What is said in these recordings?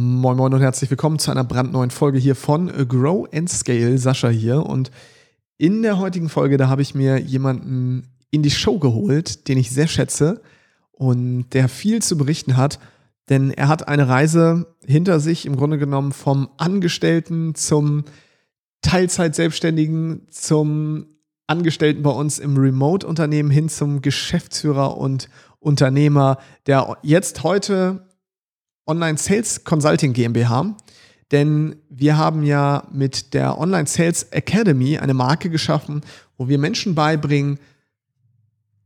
Moin Moin und herzlich willkommen zu einer brandneuen Folge hier von Grow and Scale. Sascha hier und in der heutigen Folge, da habe ich mir jemanden in die Show geholt, den ich sehr schätze und der viel zu berichten hat, denn er hat eine Reise hinter sich, im Grunde genommen vom Angestellten zum Teilzeit-Selbstständigen, zum Angestellten bei uns im Remote-Unternehmen hin zum Geschäftsführer und Unternehmer, der jetzt heute Online Sales Consulting GmbH. Denn wir haben ja mit der Online Sales Academy eine Marke geschaffen, wo wir Menschen beibringen,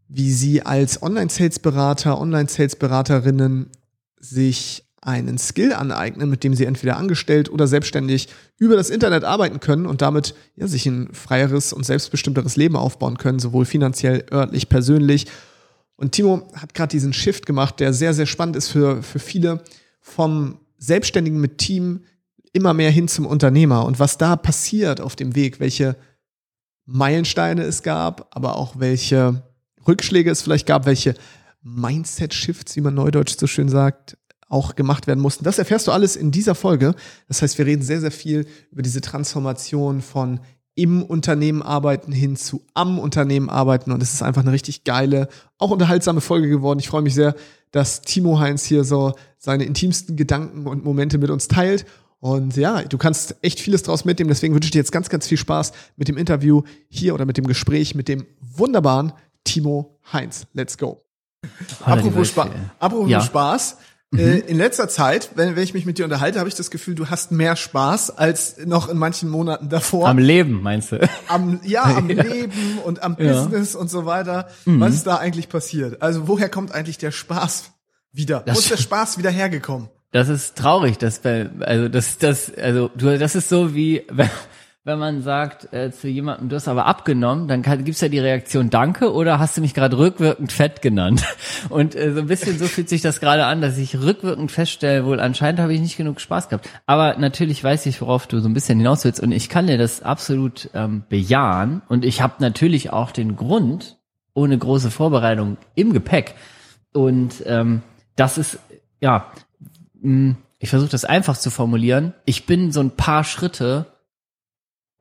wie sie als Online Sales Berater, Online Sales Beraterinnen sich einen Skill aneignen, mit dem sie entweder angestellt oder selbstständig über das Internet arbeiten können und damit ja, sich ein freieres und selbstbestimmteres Leben aufbauen können, sowohl finanziell, örtlich, persönlich. Und Timo hat gerade diesen Shift gemacht, der sehr, sehr spannend ist für, für viele, vom Selbstständigen mit Team immer mehr hin zum Unternehmer und was da passiert auf dem Weg, welche Meilensteine es gab, aber auch welche Rückschläge es vielleicht gab, welche Mindset-Shifts, wie man neudeutsch so schön sagt, auch gemacht werden mussten. Das erfährst du alles in dieser Folge. Das heißt, wir reden sehr, sehr viel über diese Transformation von im Unternehmen arbeiten hin zu am Unternehmen arbeiten. Und es ist einfach eine richtig geile, auch unterhaltsame Folge geworden. Ich freue mich sehr, dass Timo Heinz hier so seine intimsten Gedanken und Momente mit uns teilt. Und ja, du kannst echt vieles draus mitnehmen. Deswegen wünsche ich dir jetzt ganz, ganz viel Spaß mit dem Interview hier oder mit dem Gespräch mit dem wunderbaren Timo Heinz. Let's go. Apropos, Spa Apropos ja. Spaß. Mhm. Äh, in letzter Zeit, wenn, wenn ich mich mit dir unterhalte, habe ich das Gefühl, du hast mehr Spaß als noch in manchen Monaten davor. Am Leben, meinst du? Am, ja, am ja. Leben und am ja. Business und so weiter. Mhm. Was ist da eigentlich passiert? Also woher kommt eigentlich der Spaß wieder? Das Wo ist der Spaß wieder hergekommen? Das ist traurig, dass bei, also das, das, also du, das ist so wie, wenn man sagt äh, zu jemandem, du hast aber abgenommen, dann kann, gibt's ja die Reaktion Danke oder hast du mich gerade rückwirkend fett genannt? Und äh, so ein bisschen so fühlt sich das gerade an, dass ich rückwirkend feststelle, wohl anscheinend habe ich nicht genug Spaß gehabt. Aber natürlich weiß ich, worauf du so ein bisschen hinaus willst und ich kann dir das absolut ähm, bejahen und ich habe natürlich auch den Grund, ohne große Vorbereitung im Gepäck. Und ähm, das ist, ja, mh, hm, ich versuche das einfach zu formulieren. Ich bin so ein paar Schritte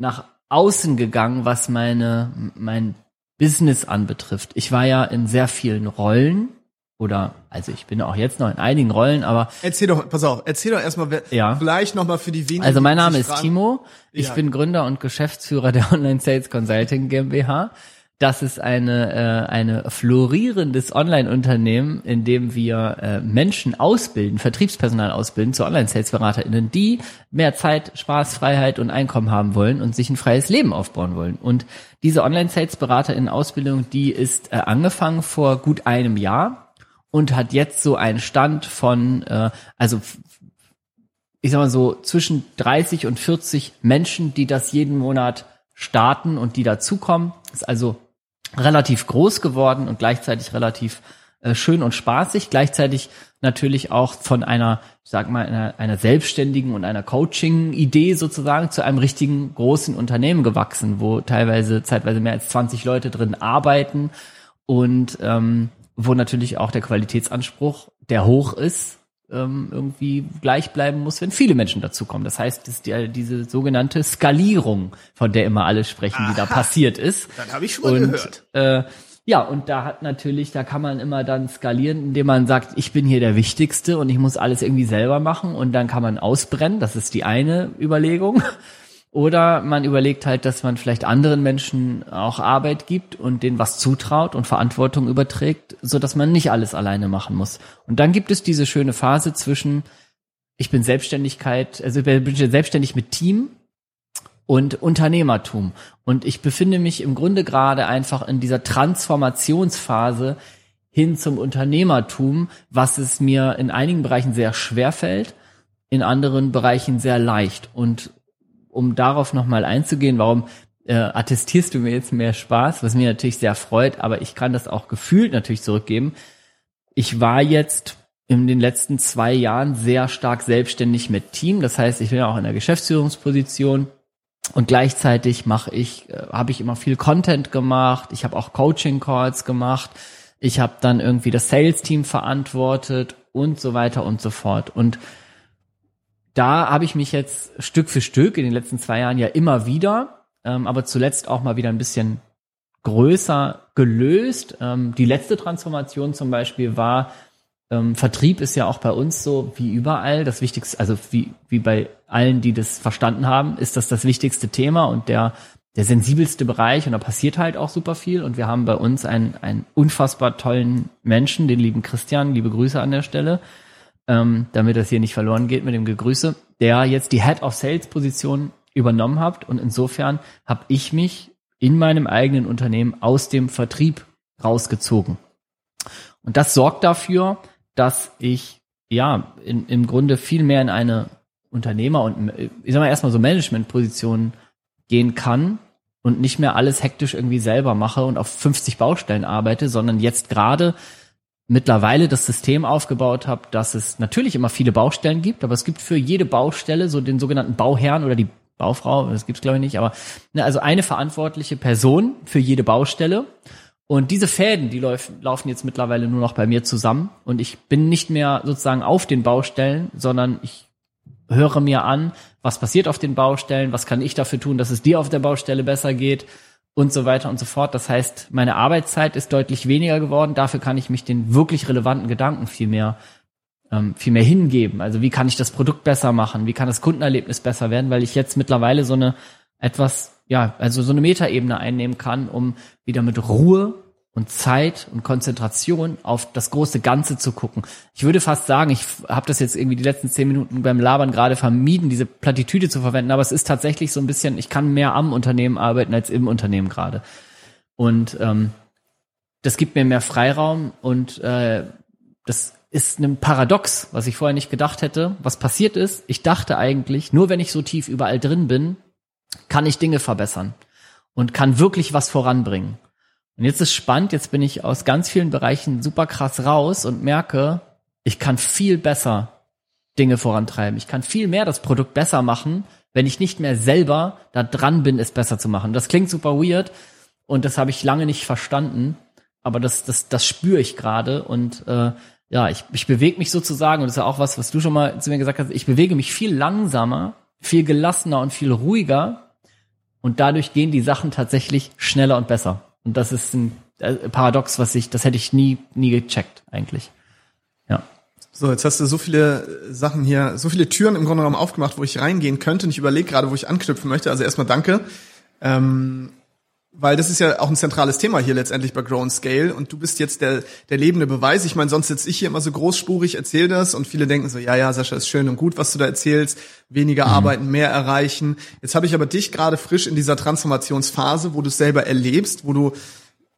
nach außen gegangen, was meine, mein Business anbetrifft. Ich war ja in sehr vielen Rollen oder also ich bin auch jetzt noch in einigen Rollen, aber erzähl doch, pass auf, erzähl doch erstmal, ja. vielleicht noch mal für die wenigen. Also mein Name ist Timo, ich ja. bin Gründer und Geschäftsführer der Online Sales Consulting GmbH das ist eine, äh, eine florierendes Online-Unternehmen, in dem wir äh, Menschen ausbilden, Vertriebspersonal ausbilden zu Online-Sales-BeraterInnen, die mehr Zeit, Spaß, Freiheit und Einkommen haben wollen und sich ein freies Leben aufbauen wollen. Und diese Online-Sales-BeraterInnen-Ausbildung, die ist äh, angefangen vor gut einem Jahr und hat jetzt so einen Stand von, äh, also ich sag mal so, zwischen 30 und 40 Menschen, die das jeden Monat starten und die dazukommen. Ist also relativ groß geworden und gleichzeitig relativ äh, schön und spaßig, gleichzeitig natürlich auch von einer, sag mal, einer, einer selbstständigen und einer Coaching-Idee sozusagen zu einem richtigen großen Unternehmen gewachsen, wo teilweise zeitweise mehr als 20 Leute drin arbeiten und ähm, wo natürlich auch der Qualitätsanspruch, der hoch ist, ähm, irgendwie gleich bleiben muss, wenn viele Menschen dazukommen. Das heißt, das die, diese sogenannte Skalierung, von der immer alle sprechen, Aha, die da passiert ist. Dann habe ich schon mal und, gehört. Äh, ja, und da hat natürlich, da kann man immer dann skalieren, indem man sagt, ich bin hier der Wichtigste und ich muss alles irgendwie selber machen und dann kann man ausbrennen. Das ist die eine Überlegung. Oder man überlegt halt, dass man vielleicht anderen Menschen auch Arbeit gibt und denen was zutraut und Verantwortung überträgt, so dass man nicht alles alleine machen muss. Und dann gibt es diese schöne Phase zwischen, ich bin Selbstständigkeit, also ich bin selbstständig mit Team und Unternehmertum. Und ich befinde mich im Grunde gerade einfach in dieser Transformationsphase hin zum Unternehmertum, was es mir in einigen Bereichen sehr schwer fällt, in anderen Bereichen sehr leicht. Und um darauf nochmal einzugehen, warum äh, attestierst du mir jetzt mehr Spaß, was mir natürlich sehr freut, aber ich kann das auch gefühlt natürlich zurückgeben. Ich war jetzt in den letzten zwei Jahren sehr stark selbstständig mit Team. Das heißt, ich bin ja auch in der Geschäftsführungsposition und gleichzeitig mache ich, äh, habe ich immer viel Content gemacht. Ich habe auch Coaching Calls gemacht. Ich habe dann irgendwie das Sales Team verantwortet und so weiter und so fort. Und da habe ich mich jetzt Stück für Stück in den letzten zwei Jahren ja immer wieder, ähm, aber zuletzt auch mal wieder ein bisschen größer gelöst. Ähm, die letzte Transformation zum Beispiel war, ähm, Vertrieb ist ja auch bei uns so wie überall. Das Wichtigste, also wie, wie bei allen, die das verstanden haben, ist das das wichtigste Thema und der, der sensibelste Bereich. Und da passiert halt auch super viel. Und wir haben bei uns einen, einen unfassbar tollen Menschen, den lieben Christian, liebe Grüße an der Stelle, ähm, damit das hier nicht verloren geht mit dem Gegrüße, der jetzt die Head of Sales Position übernommen hat und insofern habe ich mich in meinem eigenen Unternehmen aus dem Vertrieb rausgezogen. Und das sorgt dafür, dass ich ja in, im Grunde viel mehr in eine Unternehmer und ich sag mal erstmal so Managementposition gehen kann und nicht mehr alles hektisch irgendwie selber mache und auf 50 Baustellen arbeite, sondern jetzt gerade mittlerweile das System aufgebaut habe, dass es natürlich immer viele Baustellen gibt, aber es gibt für jede Baustelle so den sogenannten Bauherrn oder die Baufrau, das gibt's glaube ich nicht, aber ne, also eine verantwortliche Person für jede Baustelle. Und diese Fäden, die lauf, laufen jetzt mittlerweile nur noch bei mir zusammen. Und ich bin nicht mehr sozusagen auf den Baustellen, sondern ich höre mir an, was passiert auf den Baustellen, was kann ich dafür tun, dass es dir auf der Baustelle besser geht und so weiter und so fort. Das heißt, meine Arbeitszeit ist deutlich weniger geworden. Dafür kann ich mich den wirklich relevanten Gedanken viel mehr ähm, viel mehr hingeben. Also wie kann ich das Produkt besser machen? Wie kann das Kundenerlebnis besser werden? Weil ich jetzt mittlerweile so eine etwas, ja, also so eine Metaebene einnehmen kann, um wieder mit Ruhe und Zeit und Konzentration auf das große Ganze zu gucken. Ich würde fast sagen, ich habe das jetzt irgendwie die letzten zehn Minuten beim Labern gerade vermieden, diese Plattitüde zu verwenden, aber es ist tatsächlich so ein bisschen, ich kann mehr am Unternehmen arbeiten als im Unternehmen gerade. Und ähm, das gibt mir mehr Freiraum und äh, das ist ein Paradox, was ich vorher nicht gedacht hätte. Was passiert ist, ich dachte eigentlich, nur wenn ich so tief überall drin bin, kann ich Dinge verbessern und kann wirklich was voranbringen. Und jetzt ist spannend, jetzt bin ich aus ganz vielen Bereichen super krass raus und merke, ich kann viel besser Dinge vorantreiben. Ich kann viel mehr das Produkt besser machen, wenn ich nicht mehr selber da dran bin, es besser zu machen. Das klingt super weird und das habe ich lange nicht verstanden, aber das, das, das spüre ich gerade und äh, ja, ich, ich bewege mich sozusagen, und das ist ja auch was, was du schon mal zu mir gesagt hast, ich bewege mich viel langsamer, viel gelassener und viel ruhiger und dadurch gehen die Sachen tatsächlich schneller und besser. Und das ist ein äh, Paradox, was ich, das hätte ich nie, nie gecheckt eigentlich. Ja. So, jetzt hast du so viele Sachen hier, so viele Türen im Grunde genommen aufgemacht, wo ich reingehen könnte. Und ich überlege gerade, wo ich anknüpfen möchte. Also erstmal danke. Ähm, weil das ist ja auch ein zentrales Thema hier letztendlich bei Grow and Scale und du bist jetzt der, der lebende Beweis. Ich meine, sonst sitze ich hier immer so großspurig, erzähl das und viele denken so, ja, ja, Sascha, ist schön und gut, was du da erzählst, weniger mhm. arbeiten, mehr erreichen. Jetzt habe ich aber dich gerade frisch in dieser Transformationsphase, wo du es selber erlebst, wo du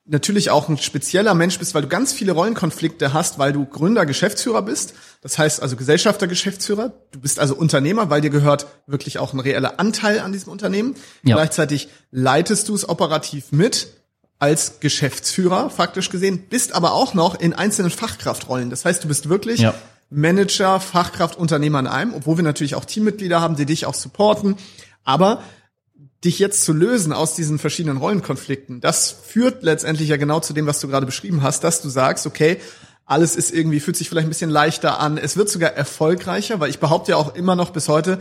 natürlich auch ein spezieller Mensch bist, weil du ganz viele Rollenkonflikte hast, weil du Gründer, Geschäftsführer bist. Das heißt also Gesellschafter, Geschäftsführer. Du bist also Unternehmer, weil dir gehört wirklich auch ein reeller Anteil an diesem Unternehmen. Ja. Gleichzeitig leitest du es operativ mit als Geschäftsführer, faktisch gesehen, bist aber auch noch in einzelnen Fachkraftrollen. Das heißt, du bist wirklich ja. Manager, Fachkraft, Unternehmer in einem, obwohl wir natürlich auch Teammitglieder haben, die dich auch supporten. Aber dich jetzt zu lösen aus diesen verschiedenen Rollenkonflikten, das führt letztendlich ja genau zu dem, was du gerade beschrieben hast, dass du sagst, okay, alles ist irgendwie, fühlt sich vielleicht ein bisschen leichter an. Es wird sogar erfolgreicher, weil ich behaupte ja auch immer noch bis heute,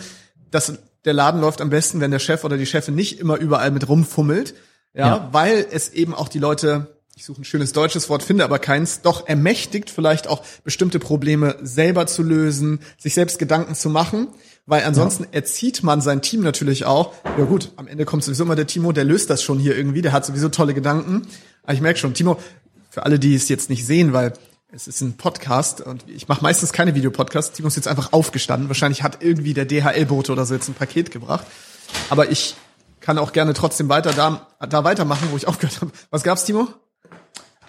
dass der Laden läuft am besten, wenn der Chef oder die Chefin nicht immer überall mit rumfummelt. Ja, ja. weil es eben auch die Leute, ich suche ein schönes deutsches Wort, finde aber keins, doch ermächtigt, vielleicht auch bestimmte Probleme selber zu lösen, sich selbst Gedanken zu machen weil ansonsten ja. erzieht man sein Team natürlich auch. Ja gut, am Ende kommt sowieso immer der Timo, der löst das schon hier irgendwie, der hat sowieso tolle Gedanken. Aber ich merke schon, Timo, für alle, die es jetzt nicht sehen, weil es ist ein Podcast und ich mache meistens keine Videopodcasts. Timo ist jetzt einfach aufgestanden. Wahrscheinlich hat irgendwie der DHL-Bote oder so jetzt ein Paket gebracht. Aber ich kann auch gerne trotzdem weiter da, da weitermachen, wo ich aufgehört habe. Was gab's, Timo?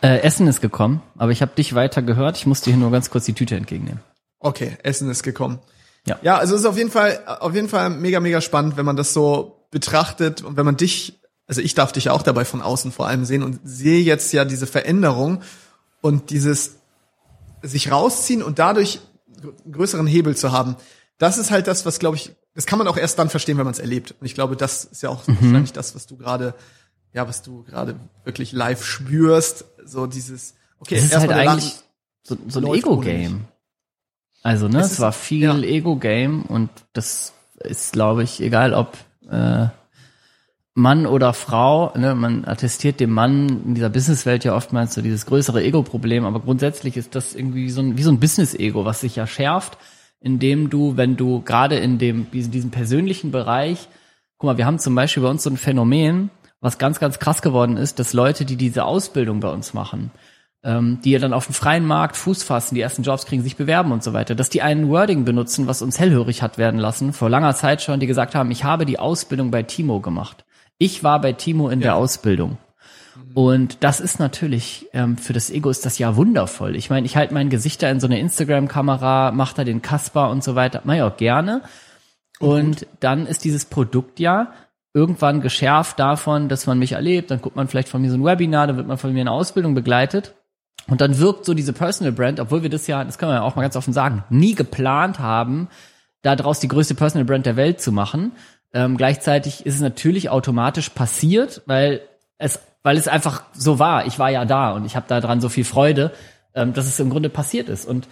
Äh, Essen ist gekommen, aber ich habe dich weiter gehört. Ich musste hier nur ganz kurz die Tüte entgegennehmen. Okay, Essen ist gekommen. Ja. ja, also es ist auf jeden Fall, auf jeden Fall mega, mega spannend, wenn man das so betrachtet und wenn man dich, also ich darf dich ja auch dabei von außen vor allem sehen und sehe jetzt ja diese Veränderung und dieses sich rausziehen und dadurch einen größeren Hebel zu haben. Das ist halt das, was glaube ich, das kann man auch erst dann verstehen, wenn man es erlebt. Und ich glaube, das ist ja auch mhm. wahrscheinlich das, was du gerade, ja, was du gerade wirklich live spürst. So dieses, okay, es ist halt eigentlich so, so ein Ego-Game. Also, ne, Es es, war viel ja. Ego-Game und das ist, glaube ich, egal ob äh, Mann oder Frau, ne, man attestiert dem Mann in dieser Businesswelt ja oftmals so dieses größere Ego-Problem, aber grundsätzlich ist das irgendwie so ein, wie so ein Business-Ego, was sich ja schärft, indem du, wenn du gerade in dem, diesem, diesem persönlichen Bereich, guck mal, wir haben zum Beispiel bei uns so ein Phänomen, was ganz, ganz krass geworden ist, dass Leute, die diese Ausbildung bei uns machen, ähm, die ja dann auf dem freien Markt Fuß fassen, die ersten Jobs kriegen, sich bewerben und so weiter, dass die einen Wording benutzen, was uns hellhörig hat werden lassen, vor langer Zeit schon, die gesagt haben, ich habe die Ausbildung bei Timo gemacht. Ich war bei Timo in der Ausbildung. Und das ist natürlich, ähm, für das Ego ist das ja wundervoll. Ich meine, ich halte mein Gesicht da in so eine Instagram-Kamera, mache da den Kasper und so weiter, mach ich auch gerne. Und dann ist dieses Produkt ja irgendwann geschärft davon, dass man mich erlebt, dann guckt man vielleicht von mir so ein Webinar, dann wird man von mir eine Ausbildung begleitet. Und dann wirkt so diese Personal Brand, obwohl wir das ja, das können wir ja auch mal ganz offen sagen, nie geplant haben, daraus die größte Personal Brand der Welt zu machen. Ähm, gleichzeitig ist es natürlich automatisch passiert, weil es, weil es einfach so war. Ich war ja da und ich habe daran so viel Freude, ähm, dass es im Grunde passiert ist. Und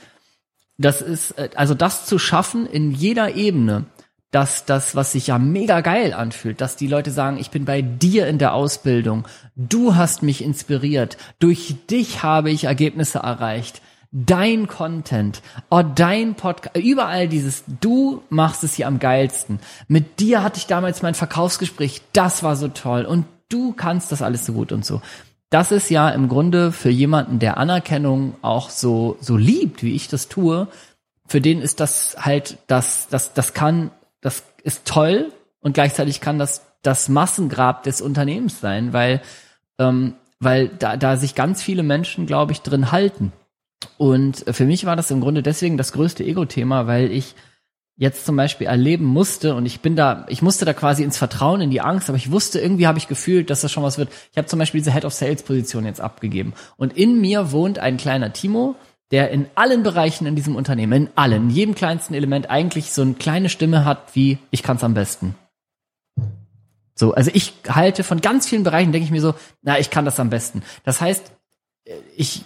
das ist, äh, also das zu schaffen in jeder Ebene, dass das, was sich ja mega geil anfühlt, dass die Leute sagen, ich bin bei dir in der Ausbildung, du hast mich inspiriert, durch dich habe ich Ergebnisse erreicht, dein Content, oh, dein Podcast, überall dieses, du machst es hier am geilsten. Mit dir hatte ich damals mein Verkaufsgespräch, das war so toll. Und du kannst das alles so gut und so. Das ist ja im Grunde für jemanden, der Anerkennung auch so, so liebt, wie ich das tue, für den ist das halt, das, das, das kann, das ist toll und gleichzeitig kann das das Massengrab des Unternehmens sein, weil, ähm, weil da, da sich ganz viele Menschen, glaube ich, drin halten. Und für mich war das im Grunde deswegen das größte Ego-Thema, weil ich jetzt zum Beispiel erleben musste und ich bin da, ich musste da quasi ins Vertrauen, in die Angst, aber ich wusste, irgendwie habe ich gefühlt, dass das schon was wird. Ich habe zum Beispiel diese Head of Sales Position jetzt abgegeben und in mir wohnt ein kleiner Timo, der in allen Bereichen in diesem Unternehmen, in allen, in jedem kleinsten Element eigentlich so eine kleine Stimme hat wie ich kann's am besten. So, also ich halte von ganz vielen Bereichen, denke ich mir so, na, ich kann das am besten. Das heißt, ich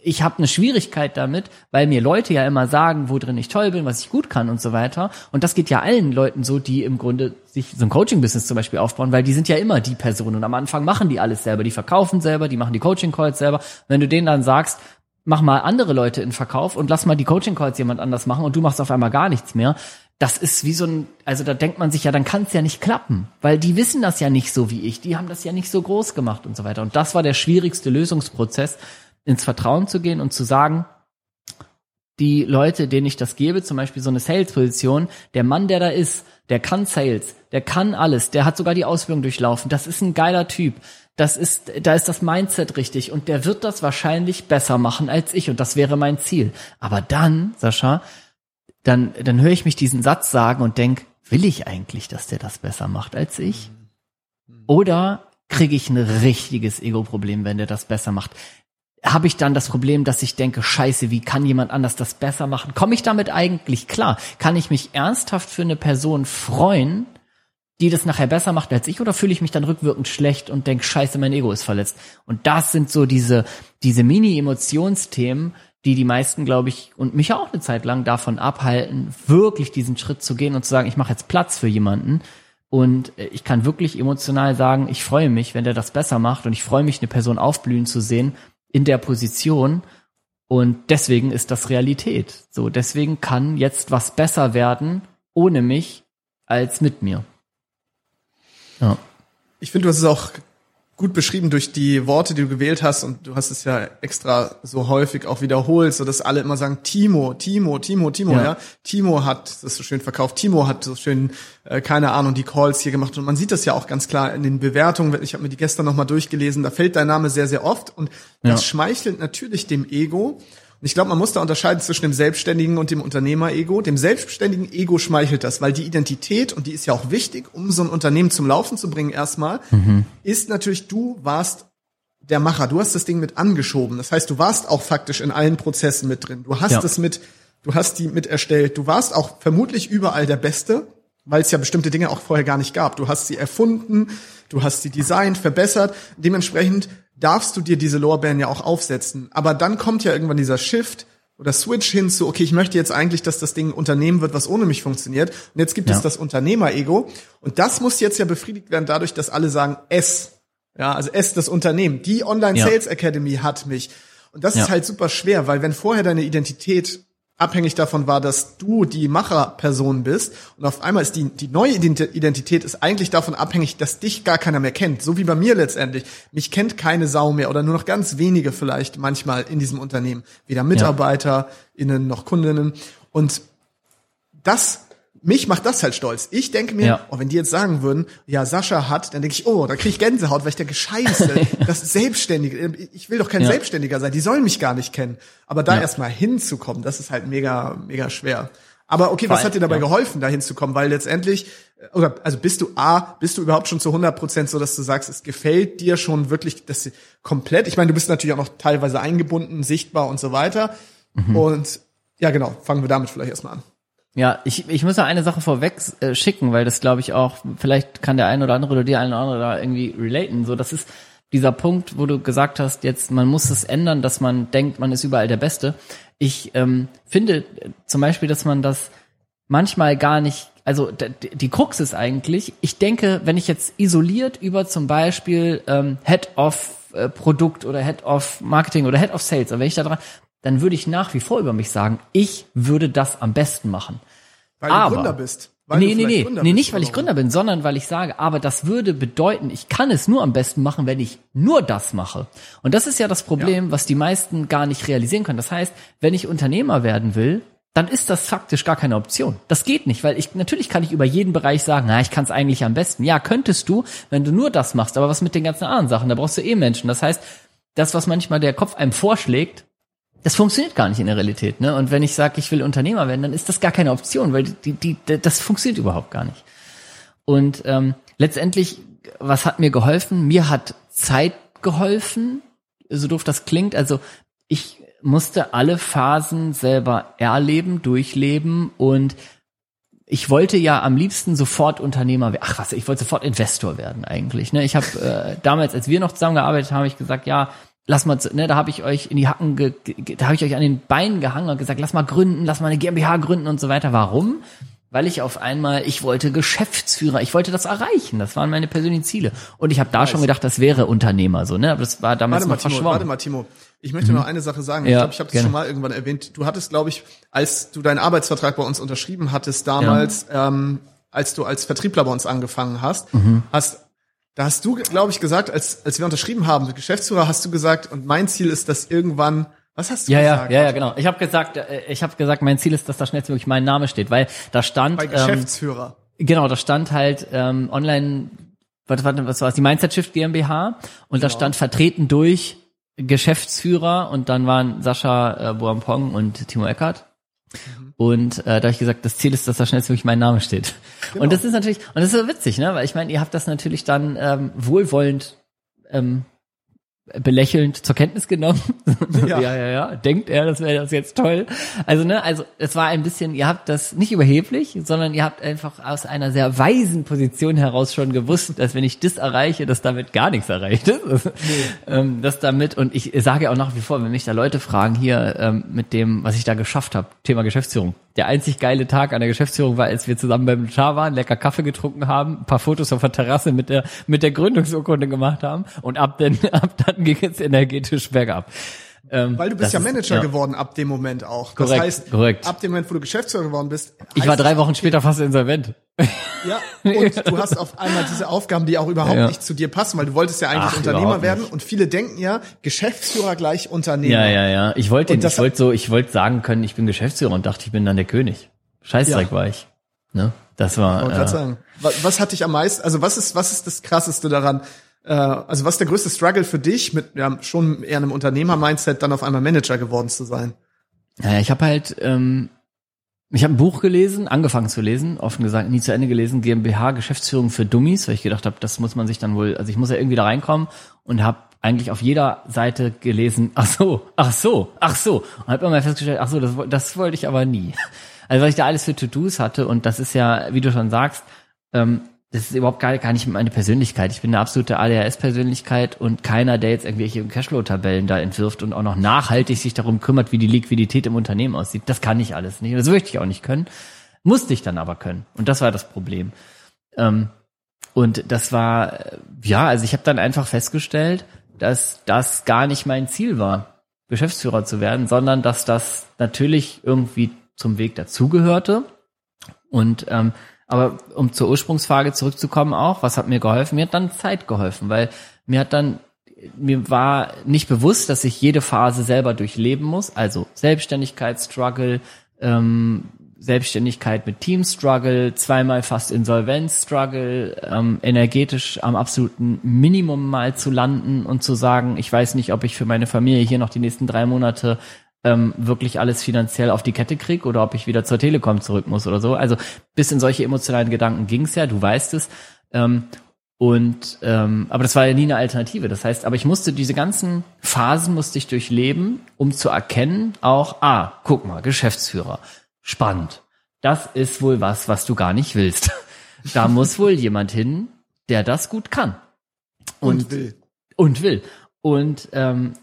ich habe eine Schwierigkeit damit, weil mir Leute ja immer sagen, wo drin ich toll bin, was ich gut kann und so weiter. Und das geht ja allen Leuten so, die im Grunde sich so ein Coaching-Business zum Beispiel aufbauen, weil die sind ja immer die Personen. Und am Anfang machen die alles selber. Die verkaufen selber, die machen die Coaching-Calls selber. Wenn du denen dann sagst, mach mal andere Leute in Verkauf und lass mal die Coaching-Calls jemand anders machen und du machst auf einmal gar nichts mehr. Das ist wie so ein, also da denkt man sich ja, dann kann es ja nicht klappen, weil die wissen das ja nicht so wie ich, die haben das ja nicht so groß gemacht und so weiter. Und das war der schwierigste Lösungsprozess, ins Vertrauen zu gehen und zu sagen, die Leute, denen ich das gebe, zum Beispiel so eine Sales-Position, der Mann, der da ist, der kann Sales, der kann alles, der hat sogar die Ausbildung durchlaufen, das ist ein geiler Typ, das ist, da ist das Mindset richtig und der wird das wahrscheinlich besser machen als ich und das wäre mein Ziel. Aber dann, Sascha, dann, dann höre ich mich diesen Satz sagen und denk, will ich eigentlich, dass der das besser macht als ich? Oder kriege ich ein richtiges Ego-Problem, wenn der das besser macht? Habe ich dann das Problem, dass ich denke, scheiße, wie kann jemand anders das besser machen? Komme ich damit eigentlich klar? Kann ich mich ernsthaft für eine Person freuen, die das nachher besser macht als ich, oder fühle ich mich dann rückwirkend schlecht und denke, scheiße, mein Ego ist verletzt? Und das sind so diese, diese Mini-Emotionsthemen, die die meisten, glaube ich, und mich auch eine Zeit lang davon abhalten, wirklich diesen Schritt zu gehen und zu sagen, ich mache jetzt Platz für jemanden. Und äh, ich kann wirklich emotional sagen, ich freue mich, wenn der das besser macht und ich freue mich, eine Person aufblühen zu sehen in der Position. Und deswegen ist das Realität. So, deswegen kann jetzt was besser werden ohne mich als mit mir. Ja. Ich finde, du hast es auch gut beschrieben durch die Worte, die du gewählt hast und du hast es ja extra so häufig auch wiederholt, so dass alle immer sagen Timo, Timo, Timo, Timo, ja. Ja. Timo hat das so schön verkauft, Timo hat so schön äh, keine Ahnung die Calls hier gemacht und man sieht das ja auch ganz klar in den Bewertungen. Ich habe mir die gestern noch mal durchgelesen, da fällt dein Name sehr sehr oft und das Ja. schmeichelt natürlich dem Ego. Und ich glaube, man muss da unterscheiden zwischen dem Selbstständigen und dem Unternehmer-Ego. Dem selbstständigen Ego schmeichelt das, weil die Identität, und die ist ja auch wichtig, um so ein Unternehmen zum Laufen zu bringen erstmal, ist natürlich, du warst der Macher. Du hast das Ding mit angeschoben. Das heißt, du warst auch faktisch in allen Prozessen mit drin. Du hast Ja. es mit, du hast die mit erstellt. Du warst auch vermutlich überall der Beste, weil es ja bestimmte Dinge auch vorher gar nicht gab. Du hast sie erfunden, du hast sie designt, verbessert. Dementsprechend darfst du dir diese Lorbeeren ja auch aufsetzen. Aber dann kommt ja irgendwann dieser Shift, oder Switch hin zu, okay, ich möchte jetzt eigentlich, dass das Ding ein Unternehmen wird, was ohne mich funktioniert. Und jetzt gibt Ja. es das Unternehmer-Ego. Und das muss jetzt ja befriedigt werden dadurch, dass alle sagen, es. Ja, also es, das Unternehmen. Die Online. Sales Academy hat mich. Und das Ja. ist halt super schwer, weil wenn vorher deine Identität abhängig davon war, dass du die Macherperson bist und auf einmal ist die, die neue Ident- Identität ist eigentlich davon abhängig, dass dich gar keiner mehr kennt. So wie bei mir letztendlich. Mich kennt keine Sau mehr oder nur noch ganz wenige vielleicht manchmal in diesem Unternehmen. Weder MitarbeiterInnen noch Kundinnen. Und das, mich macht das halt stolz. Ich denke mir, Ja. oh, wenn die jetzt sagen würden, ja, Sascha hat, dann denke ich, oh, da kriege ich Gänsehaut, weil ich der Gescheiste, das Selbstständige, ich will doch kein Ja. Selbstständiger sein, die sollen mich gar nicht kennen. Aber da Ja. erstmal hinzukommen, das ist halt mega, mega schwer. Aber okay, was Vor hat dir dabei ja. geholfen, da hinzukommen? Weil letztendlich, oder, also bist du A, bist du überhaupt schon zu 100 Prozent so, dass du sagst, es gefällt dir schon wirklich, dass sie komplett, ich meine, du bist natürlich auch noch teilweise eingebunden, sichtbar und so weiter. Mhm. Und, ja, genau, fangen wir damit vielleicht erstmal an. Ja, ich, ich muss noch eine Sache vorweg äh, schicken, weil das glaube ich auch, vielleicht kann der eine oder andere oder die eine oder andere da irgendwie relaten. So, das ist dieser Punkt, wo du gesagt hast, jetzt man muss es ändern, dass man denkt, man ist überall der Beste. Ich ähm, finde äh, zum Beispiel, dass man das manchmal gar nicht, also die Krux ist eigentlich, ich denke, wenn ich jetzt isoliert über zum Beispiel ähm, Head of äh, Produkt oder Head of Marketing oder Head of Sales, und wenn ich da dran, dann würde ich nach wie vor über mich sagen, ich würde das am besten machen. Weil Aber- du Gründer bist. Weil nee, nee, nee, Gründer nee, nicht, weil ich Gründer bin, sondern weil ich sage, aber das würde bedeuten, ich kann es nur am besten machen, wenn ich nur das mache. Und das ist ja das Problem, was die meisten gar nicht realisieren können. Das heißt, wenn ich Unternehmer werden will, dann ist das faktisch gar keine Option. Das geht nicht, weil ich natürlich kann ich über jeden Bereich sagen, na, ich kann es eigentlich am besten. Ja, könntest du, wenn du nur das machst, aber was mit den ganzen anderen Sachen? Da brauchst du eh Menschen. Das heißt, das, was manchmal der Kopf einem vorschlägt, das funktioniert gar nicht in der Realität. Ne? Und wenn ich sage, ich will Unternehmer werden, dann ist das gar keine Option, weil die, die, das funktioniert überhaupt gar nicht. Und ähm, letztendlich, was hat mir geholfen? Mir hat Zeit geholfen, so doof das klingt. Also ich musste alle Phasen selber erleben, durchleben und ich wollte ja am liebsten sofort Unternehmer werden. Ach was, ich wollte sofort Investor werden eigentlich. Ne? Ich habe äh, damals, als wir noch zusammengearbeitet haben, habe ich gesagt, ja, lass mal, zu- ne, da habe ich euch in die Hacken, ge, ge, da habe ich euch an den Beinen gehangen und gesagt, lass mal gründen, lass mal eine GmbH gründen und so weiter. Warum? Weil ich auf einmal, ich wollte Geschäftsführer, ich wollte das erreichen. Das waren meine persönlichen Ziele. Und ich habe da schon gedacht, das wäre Unternehmer so, ne? Aber das war damals Warte mal, Timo, verschwommen. warte mal, Timo. Ich möchte noch eine Sache sagen. Mhm. Ja, ich glaube, ich habe das schon mal irgendwann erwähnt. Du hattest, glaube ich, als du deinen Arbeitsvertrag bei uns unterschrieben hattest, damals, ähm, als du als Vertriebler bei uns angefangen hast, Mhm. hast, da hast du, glaube ich, gesagt, als, als wir unterschrieben haben, Geschäftsführer, hast du gesagt, und mein Ziel ist, dass irgendwann, was hast du Ja, ja, gesagt? ja, ja, genau. Ich habe gesagt, äh, ich habe gesagt, mein Ziel ist, dass da schnellstmöglich mein Name steht, weil da stand, Bei ähm, Geschäftsführer. genau, da stand halt ähm, online, warte, warte, was war es, die Mindset Shift GmbH und da Genau. stand vertreten durch Geschäftsführer und dann waren Sascha äh, Boampong und Timo Eckert. Mhm. Und äh, da habe ich gesagt, das Ziel ist, dass da schnellstmöglich mein Name steht. Genau. Und das ist natürlich, und das ist so witzig, ne? Weil ich meine, ihr habt das natürlich dann ähm, wohlwollend ähm, belächelnd zur Kenntnis genommen. Ja. ja, ja, ja. Denkt er, das wäre das jetzt toll. Also, ne, also es war ein bisschen, ihr habt das nicht überheblich, sondern ihr habt einfach aus einer sehr weisen Position heraus schon gewusst, dass wenn ich das erreiche, dass damit gar nichts erreicht ist. ähm, das damit, und ich sage auch nach wie vor, wenn mich da Leute fragen, hier ähm, mit dem, was ich da geschafft habe, Thema Geschäftsführung. Der einzig geile Tag an der Geschäftsführung war, als wir zusammen beim Notar waren, lecker Kaffee getrunken haben, ein paar Fotos auf der Terrasse mit der, mit der Gründungsurkunde gemacht haben und ab, denn, ab dann ging es energetisch bergab. Ähm, Weil du bist ja ist- Manager ja. geworden ab dem Moment auch. Das Korrekt, heißt, korrekt. ab dem Moment, wo du Geschäftsführer geworden bist, Ich war drei Wochen später fast insolvent. Ja, und du hast auf einmal diese Aufgaben, die auch überhaupt Ja. nicht zu dir passen, weil du wolltest ja eigentlich Ach, Unternehmer werden und viele denken ja, Geschäftsführer gleich Unternehmer. Ja, ja, ja. Ich wollte, ich wollte so, ich wollte sagen können, ich bin Geschäftsführer und dachte, ich bin dann der König. Scheißdreck Ja. war ich. Ne? Das war. Ich äh, sagen. Was, was hat dich am meisten, also was ist, was ist das krasseste daran? Äh, also was ist der größte Struggle für dich, mit ja, schon eher einem Unternehmer-Mindset dann auf einmal Manager geworden zu sein? Naja, ich habe halt, ähm, ich habe ein Buch gelesen, angefangen zu lesen, offen gesagt, nie zu Ende gelesen, GmbH, Geschäftsführung für Dummies, weil ich gedacht habe, das muss man sich dann wohl, also ich muss ja irgendwie da reinkommen und habe eigentlich auf jeder Seite gelesen, ach so, ach so, ach so. Und habe immer festgestellt, ach so, das, das wollte ich aber nie. Also was ich da alles für To-Dos hatte und das ist ja, wie du schon sagst, ähm, das ist überhaupt gar, gar nicht meine Persönlichkeit. Ich bin eine absolute ADHS-Persönlichkeit und keiner, der jetzt irgendwelche Cashflow-Tabellen da entwirft und auch noch nachhaltig sich darum kümmert, wie die Liquidität im Unternehmen aussieht. Das kann ich alles nicht. Das möchte ich auch nicht können. Musste ich dann aber können. Und das war das Problem. Ähm, und das war, ja, also ich habe dann einfach festgestellt, dass das gar nicht mein Ziel war, Geschäftsführer zu werden, sondern dass das natürlich irgendwie zum Weg dazugehörte. Und ähm, aber um zur Ursprungsfrage zurückzukommen auch, was hat mir geholfen? Mir hat dann Zeit geholfen, weil mir hat dann mir war nicht bewusst, dass ich jede Phase selber durchleben muss, also Selbstständigkeit, Struggle, ähm, Selbstständigkeit mit Team Struggle, zweimal fast Insolvenz Struggle, ähm, energetisch am absoluten Minimum mal zu landen und zu sagen, ich weiß nicht, ob ich für meine Familie hier noch die nächsten drei Monate ähm, wirklich alles finanziell auf die Kette krieg oder ob ich wieder zur Telekom zurück muss oder so. Also bis in solche emotionalen Gedanken ging's ja, du weißt es. Ähm, und ähm, aber das war ja nie eine Alternative. Das heißt, aber ich musste diese ganzen Phasen musste ich durchleben, um zu erkennen, auch, ah, guck mal, Geschäftsführer, spannend. Das ist wohl was, was du gar nicht willst. Da muss wohl jemand hin, der das gut kann. Und, und will. Und will. Und ähm,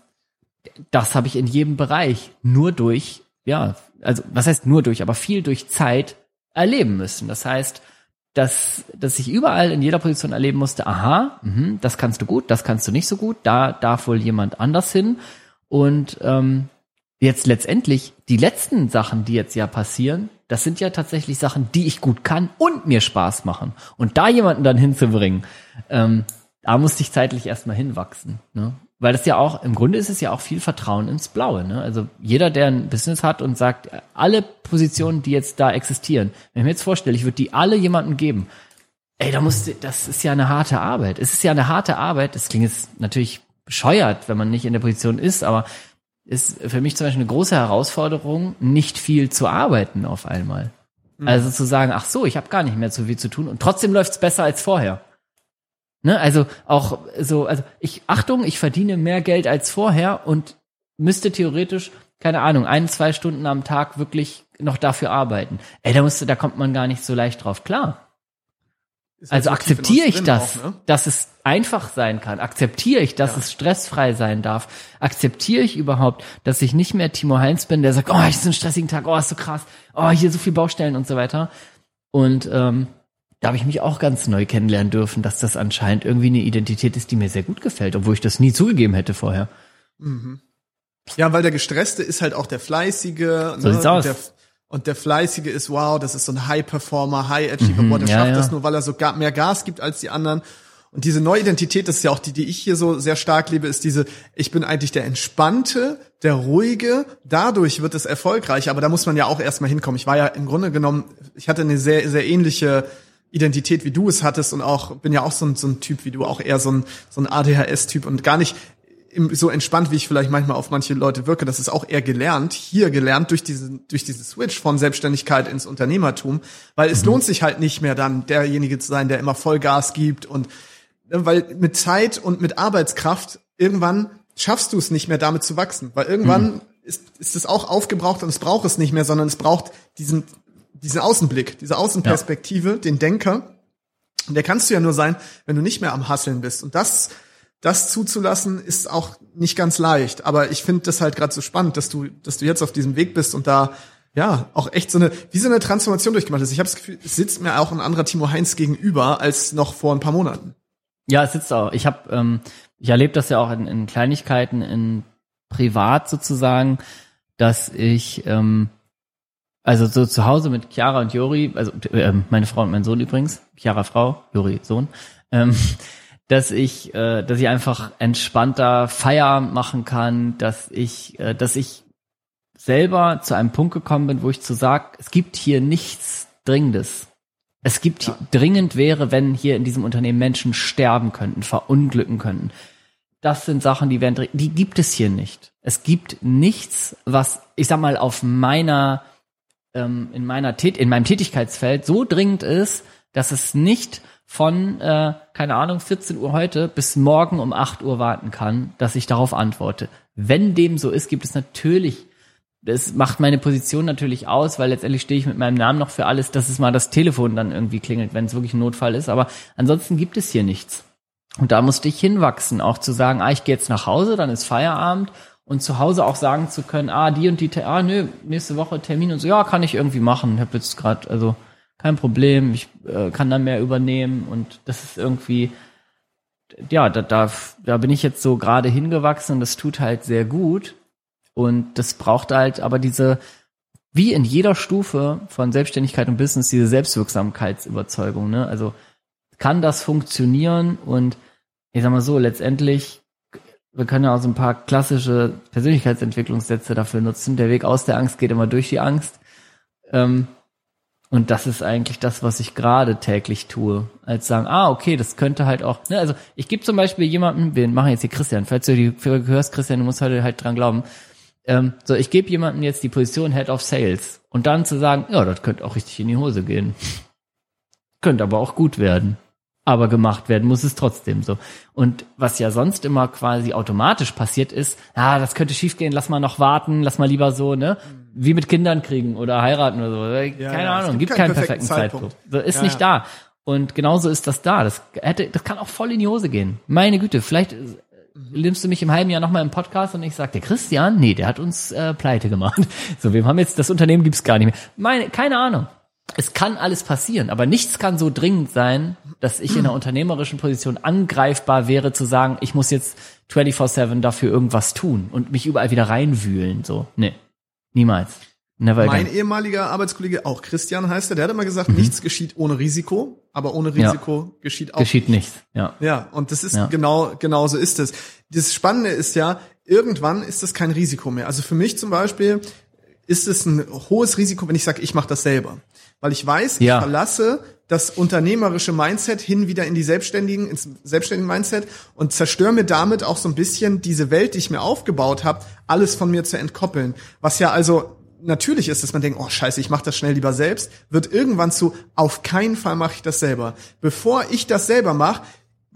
das habe ich in jedem Bereich nur durch, ja, also was heißt nur durch, aber viel durch Zeit erleben müssen. Das heißt, dass, dass ich überall in jeder Position erleben musste, aha, mh, das kannst du gut, das kannst du nicht so gut, da darf wohl jemand anders hin. Und ähm, jetzt letztendlich, die letzten Sachen, die jetzt ja passieren, das sind ja tatsächlich Sachen, die ich gut kann und mir Spaß machen. Und da jemanden dann hinzubringen, ähm, da musste ich zeitlich erstmal hinwachsen. Ne? Weil das ja auch, im Grunde ist es ja auch viel Vertrauen ins Blaue. Ne? Also jeder, der ein Business hat und sagt, alle Positionen, die jetzt da existieren, wenn ich mir jetzt vorstelle, ich würde die alle jemandem geben, ey, da muss, das ist ja eine harte Arbeit. Es ist ja eine harte Arbeit. Das klingt jetzt natürlich bescheuert, wenn man nicht in der Position ist, aber ist für mich zum Beispiel eine große Herausforderung, nicht viel zu arbeiten auf einmal. Mhm. Also zu sagen, ach so, ich habe gar nicht mehr so viel zu tun und trotzdem läuft's besser als vorher. Ne, also auch so, also ich, Achtung, ich verdiene mehr Geld als vorher und müsste theoretisch, keine Ahnung, ein, zwei Stunden am Tag wirklich noch dafür arbeiten. Ey, da musste, da kommt man gar nicht so leicht drauf klar. Halt also akzeptiere ich das, auch, ne? dass es einfach sein kann? Akzeptiere ich, dass ja. es stressfrei sein darf? Akzeptiere ich überhaupt, dass ich nicht mehr Timo Heinz bin, der sagt, oh, ich ist ein stressigen Tag, oh, ist so krass, oh, hier so viel Baustellen und so weiter. Und ähm, da habe ich mich auch ganz neu kennenlernen dürfen, dass das anscheinend irgendwie eine Identität ist, die mir sehr gut gefällt, obwohl ich das nie zugegeben hätte vorher. Mhm. Ja, weil der Gestresste ist halt auch der Fleißige. So ne? sieht's aus. Und der, und der Fleißige ist, wow, das ist so ein High-Performer, High-Achiever, mhm, der ja, schafft ja. das nur, weil er so mehr Gas gibt als die anderen. Und diese Neuidentität, das ist ja auch die, die ich hier so sehr stark liebe, ist diese, ich bin eigentlich der Entspannte, der Ruhige, dadurch wird es erfolgreich, aber da muss man ja auch erstmal hinkommen. Ich war ja im Grunde genommen, ich hatte eine sehr, sehr ähnliche Identität, wie du es hattest und auch bin ja auch so ein, so ein Typ wie du, auch eher so ein, so ein ADHS-Typ und gar nicht so entspannt, wie ich vielleicht manchmal auf manche Leute wirke. Das ist auch eher gelernt, hier gelernt durch diesen, durch diesen Switch von Selbstständigkeit ins Unternehmertum, weil es mhm. lohnt sich halt nicht mehr dann derjenige zu sein, der immer Vollgas gibt und ne, weil mit Zeit und mit Arbeitskraft irgendwann schaffst du es nicht mehr damit zu wachsen, weil irgendwann mhm. ist, ist es auch aufgebraucht und es braucht es nicht mehr, sondern es braucht diesen diesen Außenblick, diese Außenperspektive, ja. den Denker, der kannst du ja nur sein, wenn du nicht mehr am Hasseln bist. Und das, das zuzulassen, ist auch nicht ganz leicht. Aber ich finde das halt gerade so spannend, dass du, dass du jetzt auf diesem Weg bist und da ja auch echt so eine, wie so eine Transformation durchgemacht hast. Ich habe das Gefühl, es sitzt mir auch ein anderer Timo Heinz gegenüber als noch vor ein paar Monaten. Ja, es sitzt auch. Ich habe, ähm, ich erlebe das ja auch in, in Kleinigkeiten, in privat sozusagen, dass ich ähm, also so zu Hause mit Chiara und Jori, also äh, meine Frau und mein Sohn übrigens, Chiara Frau, Jori Sohn, ähm, dass ich, äh, dass ich einfach entspannter Feierabend machen kann, dass ich, äh, dass ich selber zu einem Punkt gekommen bin, wo ich zu sag, es gibt hier nichts Dringendes. Es gibt ja. dringend wäre, wenn hier in diesem Unternehmen Menschen sterben könnten, verunglücken könnten. Das sind Sachen, die werden, die gibt es hier nicht. Es gibt nichts, was, ich sag mal, auf meiner ähm, in meiner Tät in meinem Tätigkeitsfeld so dringend ist, dass es nicht von, äh, keine Ahnung, 14 Uhr heute bis morgen um 8 Uhr warten kann, dass ich darauf antworte. Wenn dem so ist, gibt es natürlich das macht meine Position natürlich aus, weil letztendlich stehe ich mit meinem Namen noch für alles, dass es mal das Telefon dann irgendwie klingelt, wenn es wirklich ein Notfall ist. Aber ansonsten gibt es hier nichts. Und da musste ich hinwachsen, auch zu sagen, ah, ich gehe jetzt nach Hause, dann ist Feierabend und zu Hause auch sagen zu können, ah, die und die, ah, nö, nächste Woche Termin und so, ja, kann ich irgendwie machen. Ich habe jetzt gerade, also kein Problem, ich äh, kann dann mehr übernehmen und das ist irgendwie, ja, da, da, da bin ich jetzt so gerade hingewachsen und das tut halt sehr gut. Und das braucht halt aber diese, wie in jeder Stufe von Selbstständigkeit und Business, diese Selbstwirksamkeitsüberzeugung. Ne? Also kann das funktionieren? Und ich sag mal so, letztendlich, wir können ja auch so ein paar klassische Persönlichkeitsentwicklungssätze dafür nutzen. Der Weg aus der Angst geht immer durch die Angst. Ähm, und das ist eigentlich das, was ich gerade täglich tue. Als sagen, ah, okay, das könnte halt auch, ne, also ich gebe zum Beispiel jemanden, wir machen jetzt hier Christian, falls du die Folge hörst, Christian, du musst heute halt dran glauben. Ähm, so, ich gebe jemandem jetzt die Position Head of Sales und dann zu sagen, ja, das könnte auch richtig in die Hose gehen. könnte aber auch gut werden. Aber gemacht werden muss es trotzdem so. Und was ja sonst immer quasi automatisch passiert ist, ah, das könnte schiefgehen, lass mal noch warten, lass mal lieber so, ne? Wie mit Kindern kriegen oder heiraten oder so. Keine ja, Ahnung, gibt keinen, keinen perfekten, Zeitpunkt. Zeitpunkt. So, ist ja, nicht da. Und genauso ist das da. Das hätte, das kann auch voll in die Hose gehen. Meine Güte, vielleicht nimmst du mich im halben Jahr nochmal im Podcast und ich sag, der Christian, nee, der hat uns äh, pleite gemacht. So, wir haben jetzt, das Unternehmen gibt's gar nicht mehr. Meine, keine Ahnung. Es kann alles passieren, aber nichts kann so dringend sein, dass ich in einer unternehmerischen Position angreifbar wäre zu sagen, ich muss jetzt 24-7 dafür irgendwas tun und mich überall wieder reinwühlen. So, nee, niemals. Never mein again. ehemaliger Arbeitskollege, auch Christian heißt er, der hat immer gesagt, mhm. nichts geschieht ohne Risiko, aber ohne Risiko ja. geschieht auch geschieht nichts. Ja. Ja, und das ist ja. genau genau so ist es. Das Spannende ist ja, irgendwann ist das kein Risiko mehr. Also für mich zum Beispiel ist es ein hohes Risiko, wenn ich sage, ich mache das selber, weil ich weiß, ja. ich verlasse das unternehmerische Mindset hin wieder in die selbstständigen ins selbstständigen Mindset und zerstöre mir damit auch so ein bisschen diese Welt, die ich mir aufgebaut habe, alles von mir zu entkoppeln, was ja also natürlich ist, dass man denkt, oh scheiße, ich mache das schnell lieber selbst, wird irgendwann zu, auf keinen Fall mache ich das selber. Bevor ich das selber mache,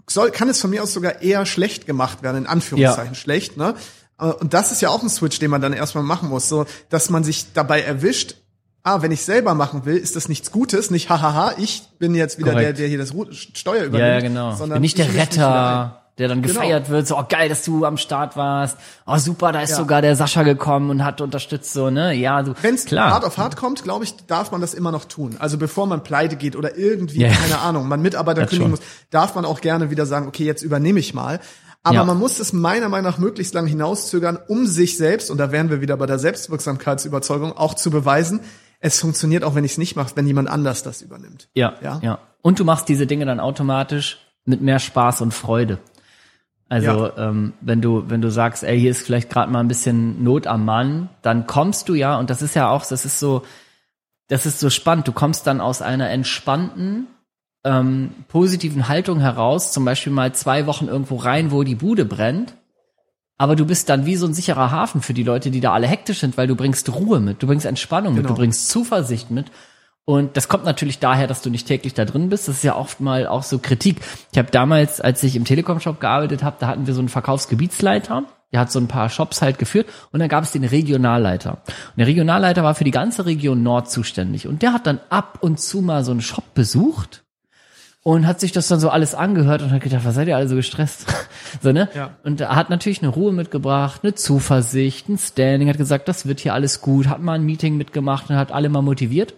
soll, kann es von mir aus sogar eher schlecht gemacht werden, in Anführungszeichen ja. schlecht. Ne? Äh, und das ist ja auch ein Switch, den man dann erstmal machen muss, so dass man sich dabei erwischt, ah, wenn ich selber machen will, ist das nichts Gutes, nicht hahaha, ich bin jetzt wieder Korrekt. der, der hier das Steuer übernimmt. Ja, ja genau. Sondern bin nicht der Retter der dann genau. gefeiert genau. wird, so, oh geil, dass du am Start warst. Oh super, da ist ja. sogar der Sascha gekommen und hat unterstützt, so, ne? Ja, du. Wenn's klar. hart auf hart kommt, glaube ich, darf man das immer noch tun. Also bevor man pleite geht oder irgendwie, yeah. keine Ahnung, man Mitarbeiter kündigen muss, darf man auch gerne wieder sagen, okay, jetzt übernehme ich mal. Aber ja. man muss es meiner Meinung nach möglichst lang hinauszögern, um sich selbst, und da wären wir wieder bei der Selbstwirksamkeitsüberzeugung, auch zu beweisen, es funktioniert auch, wenn ich es nicht mache, wenn jemand anders das übernimmt. Ja, ja, ja. Und du machst diese Dinge dann automatisch mit mehr Spaß und Freude. Also ja. ähm, wenn du wenn du sagst, ey, hier ist vielleicht gerade mal ein bisschen Not am Mann, dann kommst du ja und das ist ja auch, das ist so, das ist so spannend. Du kommst dann aus einer entspannten ähm, positiven Haltung heraus, zum Beispiel mal zwei Wochen irgendwo rein, wo die Bude brennt, aber du bist dann wie so ein sicherer Hafen für die Leute, die da alle hektisch sind, weil du bringst Ruhe mit, du bringst Entspannung genau. mit, du bringst Zuversicht mit und das kommt natürlich daher, dass du nicht täglich da drin bist. Das ist ja oft mal auch so Kritik. Ich habe damals, als ich im Telekom-Shop gearbeitet habe, da hatten wir so einen Verkaufsgebietsleiter. Der hat so ein paar Shops halt geführt und dann gab es den Regionalleiter. Und der Regionalleiter war für die ganze Region Nord zuständig. Und der hat dann ab und zu mal so einen Shop besucht und hat sich das dann so alles angehört und hat gedacht, was seid ihr alle so gestresst? so, ne? Ja. Und er hat natürlich eine Ruhe mitgebracht, eine Zuversicht, ein Standing, hat gesagt, das wird hier alles gut, hat mal ein Meeting mitgemacht und hat alle mal motiviert.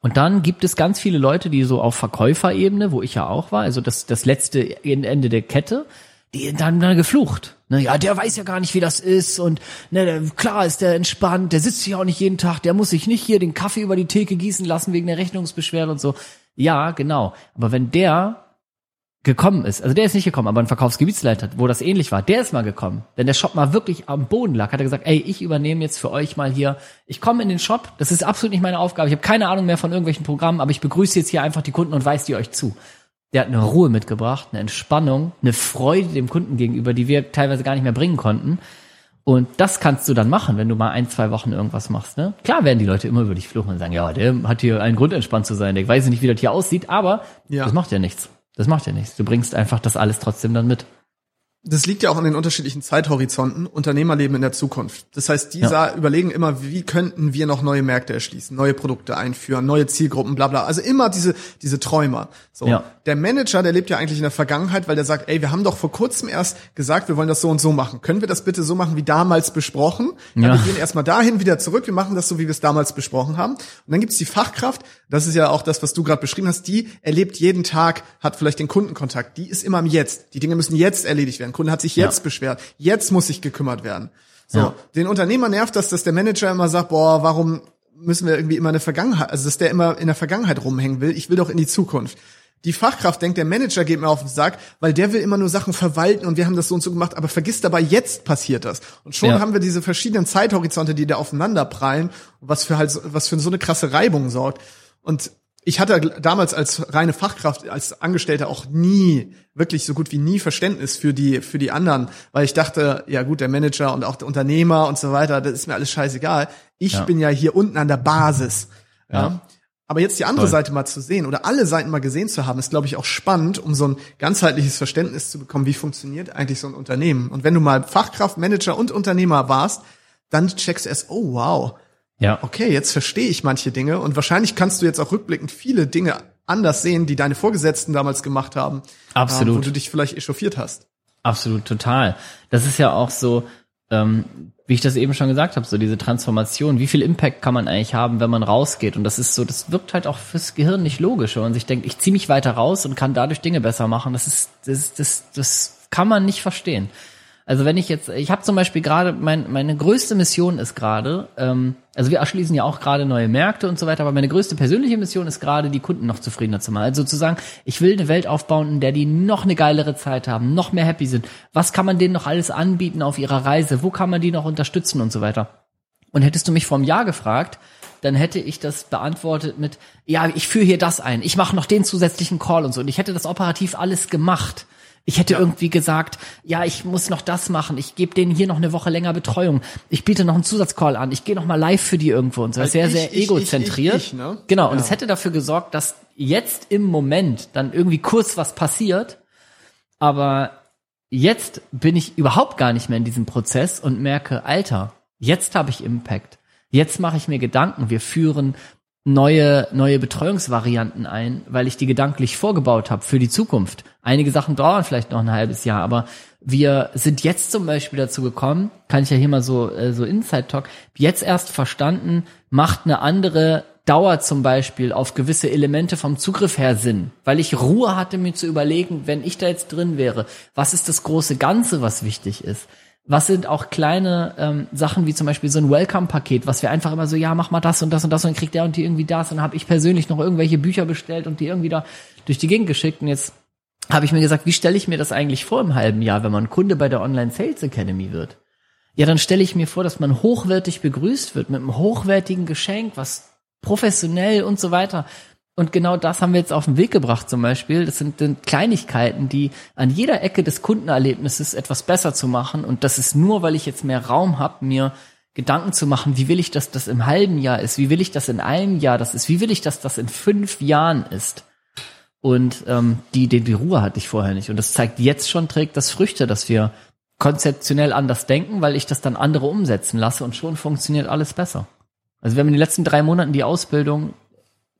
Und dann gibt es ganz viele Leute, die so auf Verkäuferebene, wo ich ja auch war, also das, das letzte Ende der Kette, die dann, dann geflucht. Ne, ja, der weiß ja gar nicht, wie das ist und ne, der, klar ist der entspannt, der sitzt hier auch nicht jeden Tag, der muss sich nicht hier den Kaffee über die Theke gießen lassen wegen der Rechnungsbeschwerde und so. Ja, genau. Aber wenn der gekommen ist, also der ist nicht gekommen, aber ein Verkaufsgebietsleiter, wo das ähnlich war, der ist mal gekommen. Wenn der Shop mal wirklich am Boden lag, hat er gesagt, ey, ich übernehme jetzt für euch mal hier, ich komme in den Shop, das ist absolut nicht meine Aufgabe, ich habe keine Ahnung mehr von irgendwelchen Programmen, aber ich begrüße jetzt hier einfach die Kunden und weise die euch zu. Der hat eine Ruhe mitgebracht, eine Entspannung, eine Freude dem Kunden gegenüber, die wir teilweise gar nicht mehr bringen konnten. Und das kannst du dann machen, wenn du mal ein, zwei Wochen irgendwas machst. Ne? Klar werden die Leute immer über dich fluchen und sagen, ja, der hat hier einen Grund, entspannt zu sein. Der weiß nicht, wie das hier aussieht, aber ja. das macht ja nichts. Das macht ja nichts. Du bringst einfach das alles trotzdem dann mit. das liegt ja auch an den unterschiedlichen Zeithorizonten. Unternehmer leben in der Zukunft. Das heißt, die ja. überlegen immer, wie könnten wir noch neue Märkte erschließen, neue Produkte einführen, neue Zielgruppen, bla bla. Also immer diese, diese Träumer. So. Ja. Der Manager, der lebt ja eigentlich in der Vergangenheit, weil der sagt, ey, wir haben doch vor kurzem erst gesagt, wir wollen das so und so machen. Können wir das bitte so machen, wie damals besprochen? Ja. Wir gehen erstmal dahin, wieder zurück, wir machen das so, wie wir es damals besprochen haben. Und dann gibt's die Fachkraft, das ist ja auch das, was du gerade beschrieben hast, die erlebt jeden Tag, hat vielleicht den Kundenkontakt, die ist immer im Jetzt. Die Dinge müssen jetzt erledigt werden. Kunde hat sich jetzt ja. beschwert. Jetzt muss sich gekümmert werden. So, ja. den Unternehmer nervt das, dass der Manager immer sagt, boah, warum müssen wir irgendwie immer eine Vergangenheit, also dass der immer in der Vergangenheit rumhängen will. Ich will doch in die Zukunft. Die Fachkraft denkt, der Manager geht mir auf den Sack, weil der will immer nur Sachen verwalten und wir haben das so und so gemacht, aber vergisst dabei, jetzt passiert das. Und schon ja. haben wir diese verschiedenen Zeithorizonte, die da aufeinander prallen, was für halt, was für so eine krasse Reibung sorgt. Und ich hatte damals als reine Fachkraft, als Angestellter auch nie, wirklich so gut wie nie Verständnis für die, für die anderen, weil ich dachte, ja gut, der Manager und auch der Unternehmer und so weiter, das ist mir alles scheißegal. Ich ja. bin ja hier unten an der Basis. Ja. ja. Aber jetzt die andere Toll. Seite mal zu sehen oder alle Seiten mal gesehen zu haben, ist, glaube ich, auch spannend, um so ein ganzheitliches Verständnis zu bekommen, wie funktioniert eigentlich so ein Unternehmen. Und wenn du mal Fachkraft, Manager und Unternehmer warst, dann checkst du erst, oh wow, ja. Okay, jetzt verstehe ich manche Dinge und wahrscheinlich kannst du jetzt auch rückblickend viele Dinge anders sehen, die deine Vorgesetzten damals gemacht haben. Absolut. Ähm, wo du dich vielleicht echauffiert hast. Absolut, total. Das ist ja auch so, ähm, wie ich das eben schon gesagt habe, so diese Transformation, wie viel Impact kann man eigentlich haben, wenn man rausgeht? Und das ist so, das wirkt halt auch fürs Gehirn nicht logisch, wenn man sich denkt, ich ziehe mich weiter raus und kann dadurch Dinge besser machen. Das ist, das, das, das kann man nicht verstehen. Also wenn ich jetzt, ich habe zum Beispiel gerade, mein, meine größte Mission ist gerade, ähm, also wir erschließen ja auch gerade neue Märkte und so weiter, aber meine größte persönliche Mission ist gerade, die Kunden noch zufriedener zu machen. Also sozusagen, ich will eine Welt aufbauen, in der die noch eine geilere Zeit haben, noch mehr happy sind. Was kann man denen noch alles anbieten auf ihrer Reise? Wo kann man die noch unterstützen und so weiter? Und hättest du mich vor einem Jahr gefragt, dann hätte ich das beantwortet mit, ja, ich führe hier das ein, ich mache noch den zusätzlichen Call und so. Und ich hätte das operativ alles gemacht. Ich hätte ja. irgendwie gesagt, ja, ich muss noch das machen. Ich gebe denen hier noch eine Woche länger Betreuung. Ich biete noch einen Zusatzcall an. Ich gehe noch mal live für die irgendwo und so. Also sehr, ich, sehr egozentriert. Ich, ich, ne? Genau. Ja. Und es hätte dafür gesorgt, dass jetzt im Moment dann irgendwie kurz was passiert. Aber jetzt bin ich überhaupt gar nicht mehr in diesem Prozess und merke, Alter, jetzt habe ich Impact. Jetzt mache ich mir Gedanken. Wir führen neue, neue Betreuungsvarianten ein, weil ich die gedanklich vorgebaut habe für die Zukunft. Einige Sachen dauern vielleicht noch ein halbes Jahr, aber wir sind jetzt zum Beispiel dazu gekommen, kann ich ja hier mal so, äh, so Inside Talk, jetzt erst verstanden, macht eine andere Dauer zum Beispiel auf gewisse Elemente vom Zugriff her Sinn, weil ich Ruhe hatte, mir zu überlegen, wenn ich da jetzt drin wäre, was ist das große Ganze, was wichtig ist? Was sind auch kleine ähm, Sachen wie zum Beispiel so ein Welcome-Paket, was wir einfach immer so, ja, mach mal das und das und das und dann kriegt der und die irgendwie das und dann habe ich persönlich noch irgendwelche Bücher bestellt und die irgendwie da durch die Gegend geschickt und jetzt habe ich mir gesagt, wie stelle ich mir das eigentlich vor im halben Jahr, wenn man Kunde bei der Online Sales Academy wird? Ja, dann stelle ich mir vor, dass man hochwertig begrüßt wird mit einem hochwertigen Geschenk, was professionell und so weiter. Und genau das haben wir jetzt auf den Weg gebracht zum Beispiel. Das sind, sind Kleinigkeiten, die an jeder Ecke des Kundenerlebnisses etwas besser zu machen. Und das ist nur, weil ich jetzt mehr Raum habe, mir Gedanken zu machen, wie will ich, dass das im halben Jahr ist, wie will ich das in einem Jahr das ist, wie will ich, dass das in fünf Jahren ist. Und ähm, die, die, die Ruhe hatte ich vorher nicht. Und das zeigt jetzt schon, trägt das Früchte, dass wir konzeptionell anders denken, weil ich das dann andere umsetzen lasse und schon funktioniert alles besser. Also wir haben in den letzten drei Monaten die Ausbildung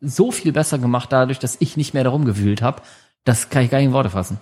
so viel besser gemacht, dadurch, dass ich nicht mehr darum gewühlt habe. Das kann ich gar nicht in Worte fassen.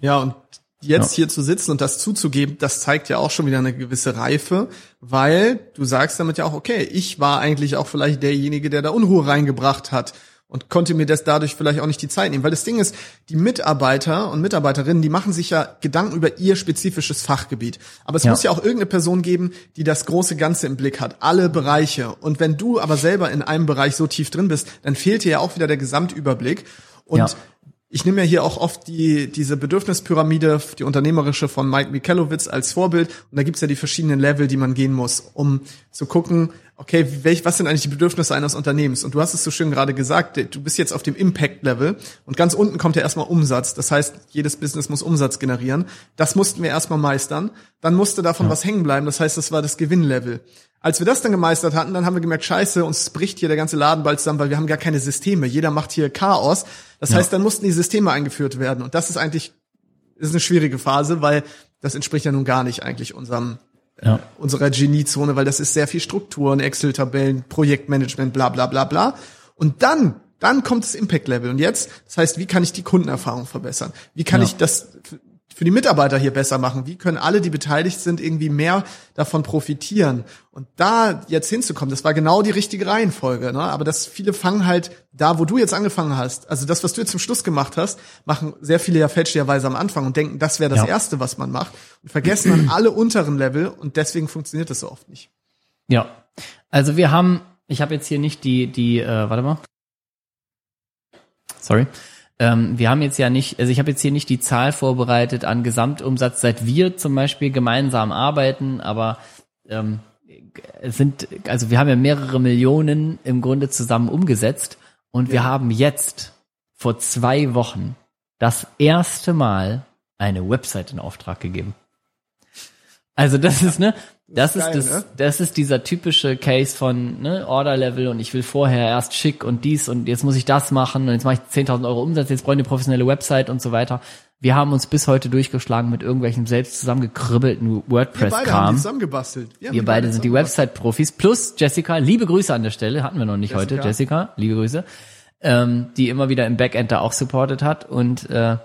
Ja, und jetzt ja. hier zu sitzen und das zuzugeben, das zeigt ja auch schon wieder eine gewisse Reife, weil du sagst damit ja auch, okay, ich war eigentlich auch vielleicht derjenige, der da Unruhe reingebracht hat und konnte mir das dadurch vielleicht auch nicht die Zeit nehmen. Weil das Ding ist, die Mitarbeiter und Mitarbeiterinnen, die machen sich ja Gedanken über ihr spezifisches Fachgebiet. Aber es ja. muss ja auch irgendeine Person geben, die das große Ganze im Blick hat, alle Bereiche. Und wenn du aber selber in einem Bereich so tief drin bist, dann fehlt dir ja auch wieder der Gesamtüberblick. Und ja. Ich nehme ja hier auch oft die, diese Bedürfnispyramide, die unternehmerische von Mike Michalowitz als Vorbild. Und da gibt's ja die verschiedenen Level, die man gehen muss, um zu gucken, okay, welch, was sind eigentlich die Bedürfnisse eines Unternehmens? Und du hast es so schön gerade gesagt, du bist jetzt auf dem Impact-Level und ganz unten kommt ja erstmal Umsatz. Das heißt, jedes Business muss Umsatz generieren. Das mussten wir erstmal meistern. Dann musste davon ja. was hängen bleiben. Das heißt, das war das Gewinnlevel. Als wir das dann gemeistert hatten, dann haben wir gemerkt, scheiße, uns bricht hier der ganze Laden bald zusammen, weil wir haben gar keine Systeme. Jeder macht hier Chaos. Das ja. heißt, dann mussten die Systeme eingeführt werden. Und das ist eigentlich ist eine schwierige Phase, weil das entspricht ja nun gar nicht eigentlich unserem ja. äh, unserer Geniezone, weil das ist sehr viel Strukturen, Excel-Tabellen, Projektmanagement, bla bla bla bla. Und dann dann kommt das Impact Level. Und jetzt, das heißt, wie kann ich die Kundenerfahrung verbessern? Wie kann ja. ich das für die Mitarbeiter hier besser machen? Wie können alle, die beteiligt sind, irgendwie mehr davon profitieren? Und da jetzt hinzukommen, das war genau die richtige Reihenfolge. Ne? Aber das viele fangen halt da, wo du jetzt angefangen hast. Also das, was du jetzt zum Schluss gemacht hast, machen sehr viele ja fälschlicherweise am Anfang und denken, das wäre das ja. Erste, was man macht. Und vergessen dann alle unteren Level und deswegen funktioniert das so oft nicht. Ja, also wir haben, ich habe jetzt hier nicht die, die, äh, warte mal. Sorry. Ähm, wir haben jetzt ja nicht, also ich habe jetzt hier nicht die Zahl vorbereitet an Gesamtumsatz, seit wir zum Beispiel gemeinsam arbeiten, aber ähm, es sind, also wir haben ja mehrere Millionen im Grunde zusammen umgesetzt und ja. wir haben jetzt vor zwei Wochen das erste Mal eine Website in Auftrag gegeben. Also das ist ne, das, ist, geil, das, ne? das ist dieser typische Case von ne, Order Level und ich will vorher erst schick und dies und jetzt muss ich das machen und jetzt mache ich 10.000 Euro Umsatz, jetzt brauche ich eine professionelle Website und so weiter. Wir haben uns bis heute durchgeschlagen mit irgendwelchen selbst zusammengekribbelten WordPress-Kram. Wir beide haben zusammengebastelt. Wir, wir beide sind die Website-Profis. Plus Jessica, liebe Grüße an der Stelle, hatten wir noch nicht Jessica. heute. Jessica, liebe Grüße. Ähm, die immer wieder im Backend da auch supportet hat und äh,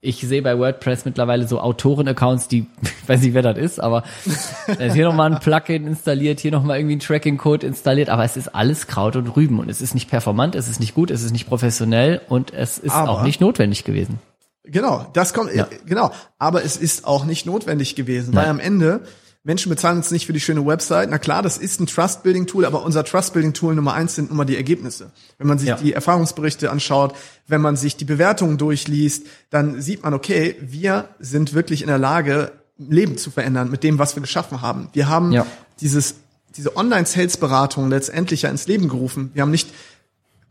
ich sehe bei WordPress mittlerweile so Autoren-Accounts, die, ich weiß nicht, wer das ist, aber ist hier nochmal ein Plugin installiert, hier nochmal irgendwie ein Tracking-Code installiert, aber es ist alles Kraut und Rüben und es ist nicht performant, es ist nicht gut, es ist nicht professionell und es ist aber, auch nicht notwendig gewesen. Genau, das kommt, ja. genau, aber es ist auch nicht notwendig gewesen, Nein. weil am Ende Menschen bezahlen uns nicht für die schöne Website. Na klar, das ist ein Trust-Building-Tool, aber unser Trust-Building-Tool Nummer eins sind immer die Ergebnisse. Wenn man sich ja. die Erfahrungsberichte anschaut, wenn man sich die Bewertungen durchliest, dann sieht man, okay, wir sind wirklich in der Lage, Leben zu verändern mit dem, was wir geschaffen haben. Wir haben ja. dieses, diese Online-Sales-Beratung letztendlich ja ins Leben gerufen. Wir haben nicht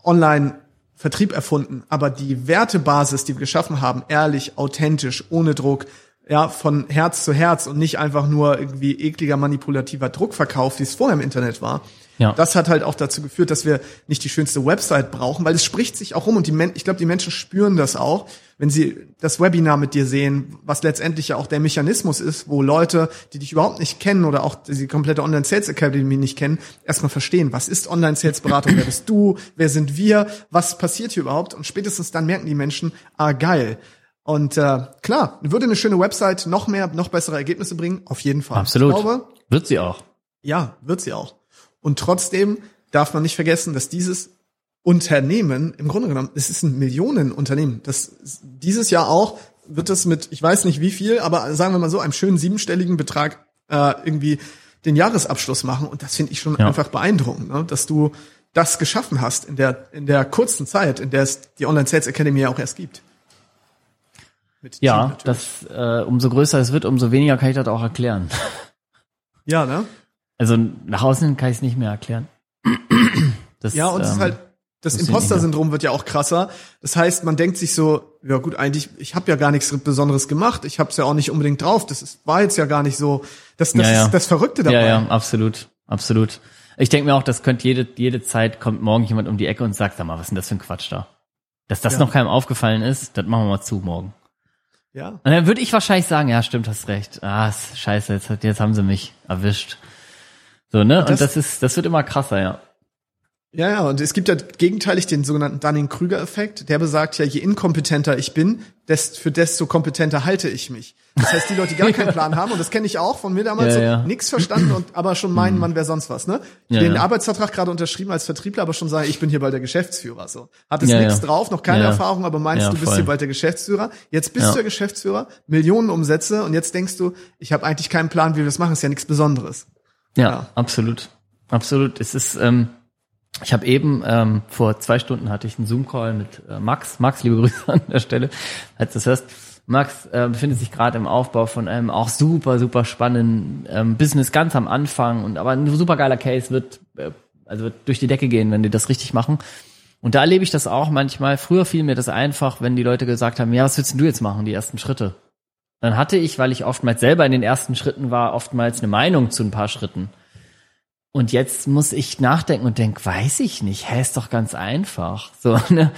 online Vertrieb erfunden, aber die Wertebasis, die wir geschaffen haben, ehrlich, authentisch, ohne Druck, ja, von Herz zu Herz und nicht einfach nur irgendwie ekliger manipulativer Druckverkauf, wie es vorher im Internet war. Ja. Das hat halt auch dazu geführt, dass wir nicht die schönste Website brauchen, weil es spricht sich auch rum und die Men ich glaube, die Menschen spüren das auch, wenn sie das Webinar mit dir sehen, was letztendlich ja auch der Mechanismus ist, wo Leute, die dich überhaupt nicht kennen oder auch die komplette Online Sales Academy nicht kennen, erstmal verstehen, was ist Online Sales Beratung, wer bist du, wer sind wir, was passiert hier überhaupt und spätestens dann merken die Menschen, ah geil, und äh, klar, würde eine schöne Website noch mehr, noch bessere Ergebnisse bringen, auf jeden Fall. Absolut. Glaube, wird sie auch. Ja, wird sie auch. Und trotzdem darf man nicht vergessen, dass dieses Unternehmen, im Grunde genommen, es ist ein Millionenunternehmen. Das dieses Jahr auch wird es mit, ich weiß nicht wie viel, aber sagen wir mal so, einem schönen siebenstelligen Betrag äh, irgendwie den Jahresabschluss machen. Und das finde ich schon ja. einfach beeindruckend, ne? dass du das geschaffen hast in der, in der kurzen Zeit, in der es die Online Sales Academy ja auch erst gibt. Ja, das äh, umso größer es wird, umso weniger kann ich das auch erklären. Ja, ne? Also nach außen kann ich es nicht mehr erklären. Das, ja, und ähm, es ist ähm, halt das Imposter-Syndrom wird ja auch krasser. Das heißt, man denkt sich so, ja gut, eigentlich, ich habe ja gar nichts Besonderes gemacht. Ich habe es ja auch nicht unbedingt drauf. Das ist, war jetzt ja gar nicht so. Das, das ja, ja. ist das Verrückte dabei. Ja, ja, absolut, absolut. Ich denke mir auch, das könnte jede, jede Zeit kommt morgen jemand um die Ecke und sagt, sag mal, was ist denn das für ein Quatsch da? Dass das ja. noch keinem aufgefallen ist, das machen wir mal zu morgen. Ja. Und dann würde ich wahrscheinlich sagen, ja, stimmt, hast recht. Ah, scheiße, jetzt, jetzt haben sie mich erwischt. So, ne? Und das, und das ist, das wird immer krasser, ja. Ja, ja, und es gibt ja gegenteilig den sogenannten Dunning-Krüger-Effekt. Der besagt ja, je inkompetenter ich bin, desto, für desto kompetenter halte ich mich. Das heißt, die Leute, die gar keinen Plan haben, und das kenne ich auch von mir damals, ja, ja. so nix verstanden und aber schon meinen, mhm. man wäre sonst was, ne? Ja, den Arbeitsvertrag gerade unterschrieben als Vertriebler, aber schon sagen, ich bin hier bald der Geschäftsführer, so. Hat es ja, nichts drauf, noch keine Erfahrung, aber meinst, du bist voll. hier bald der Geschäftsführer. Jetzt bist du der Geschäftsführer, Millionen Umsätze und jetzt denkst du, ich habe eigentlich keinen Plan, wie wir das machen, ist ja nichts Besonderes. Ja, absolut. Absolut. Es ist, ähm, ich habe eben ähm, vor zwei Stunden hatte ich einen Zoom-Call mit äh, Max. Max, liebe Grüße an der Stelle, als du das hörst. Max äh, befindet sich gerade im Aufbau von einem auch super, super spannenden ähm, Business ganz am Anfang und aber ein super geiler Case wird, äh, also wird durch die Decke gehen, wenn die das richtig machen. Und da erlebe ich das auch manchmal. Früher fiel mir das einfach, wenn die Leute gesagt haben, ja, was willst du jetzt machen, die ersten Schritte? Dann hatte ich, weil ich oftmals selber in den ersten Schritten war, oftmals eine Meinung zu ein paar Schritten. Und jetzt muss ich nachdenken und denk, weiß ich nicht, hä, ist doch ganz einfach. So, ne?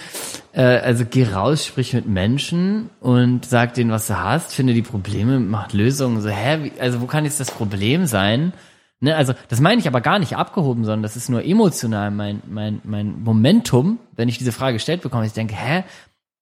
Äh, also geh raus, sprich mit Menschen und sag denen, was du hast, finde die Probleme, mach Lösungen. So, hä, wie, also wo kann jetzt das Problem sein? Ne, also das meine ich aber gar nicht abgehoben, sondern das ist nur emotional mein, mein, mein Momentum, wenn ich diese Frage gestellt bekomme. Ich denke, hä,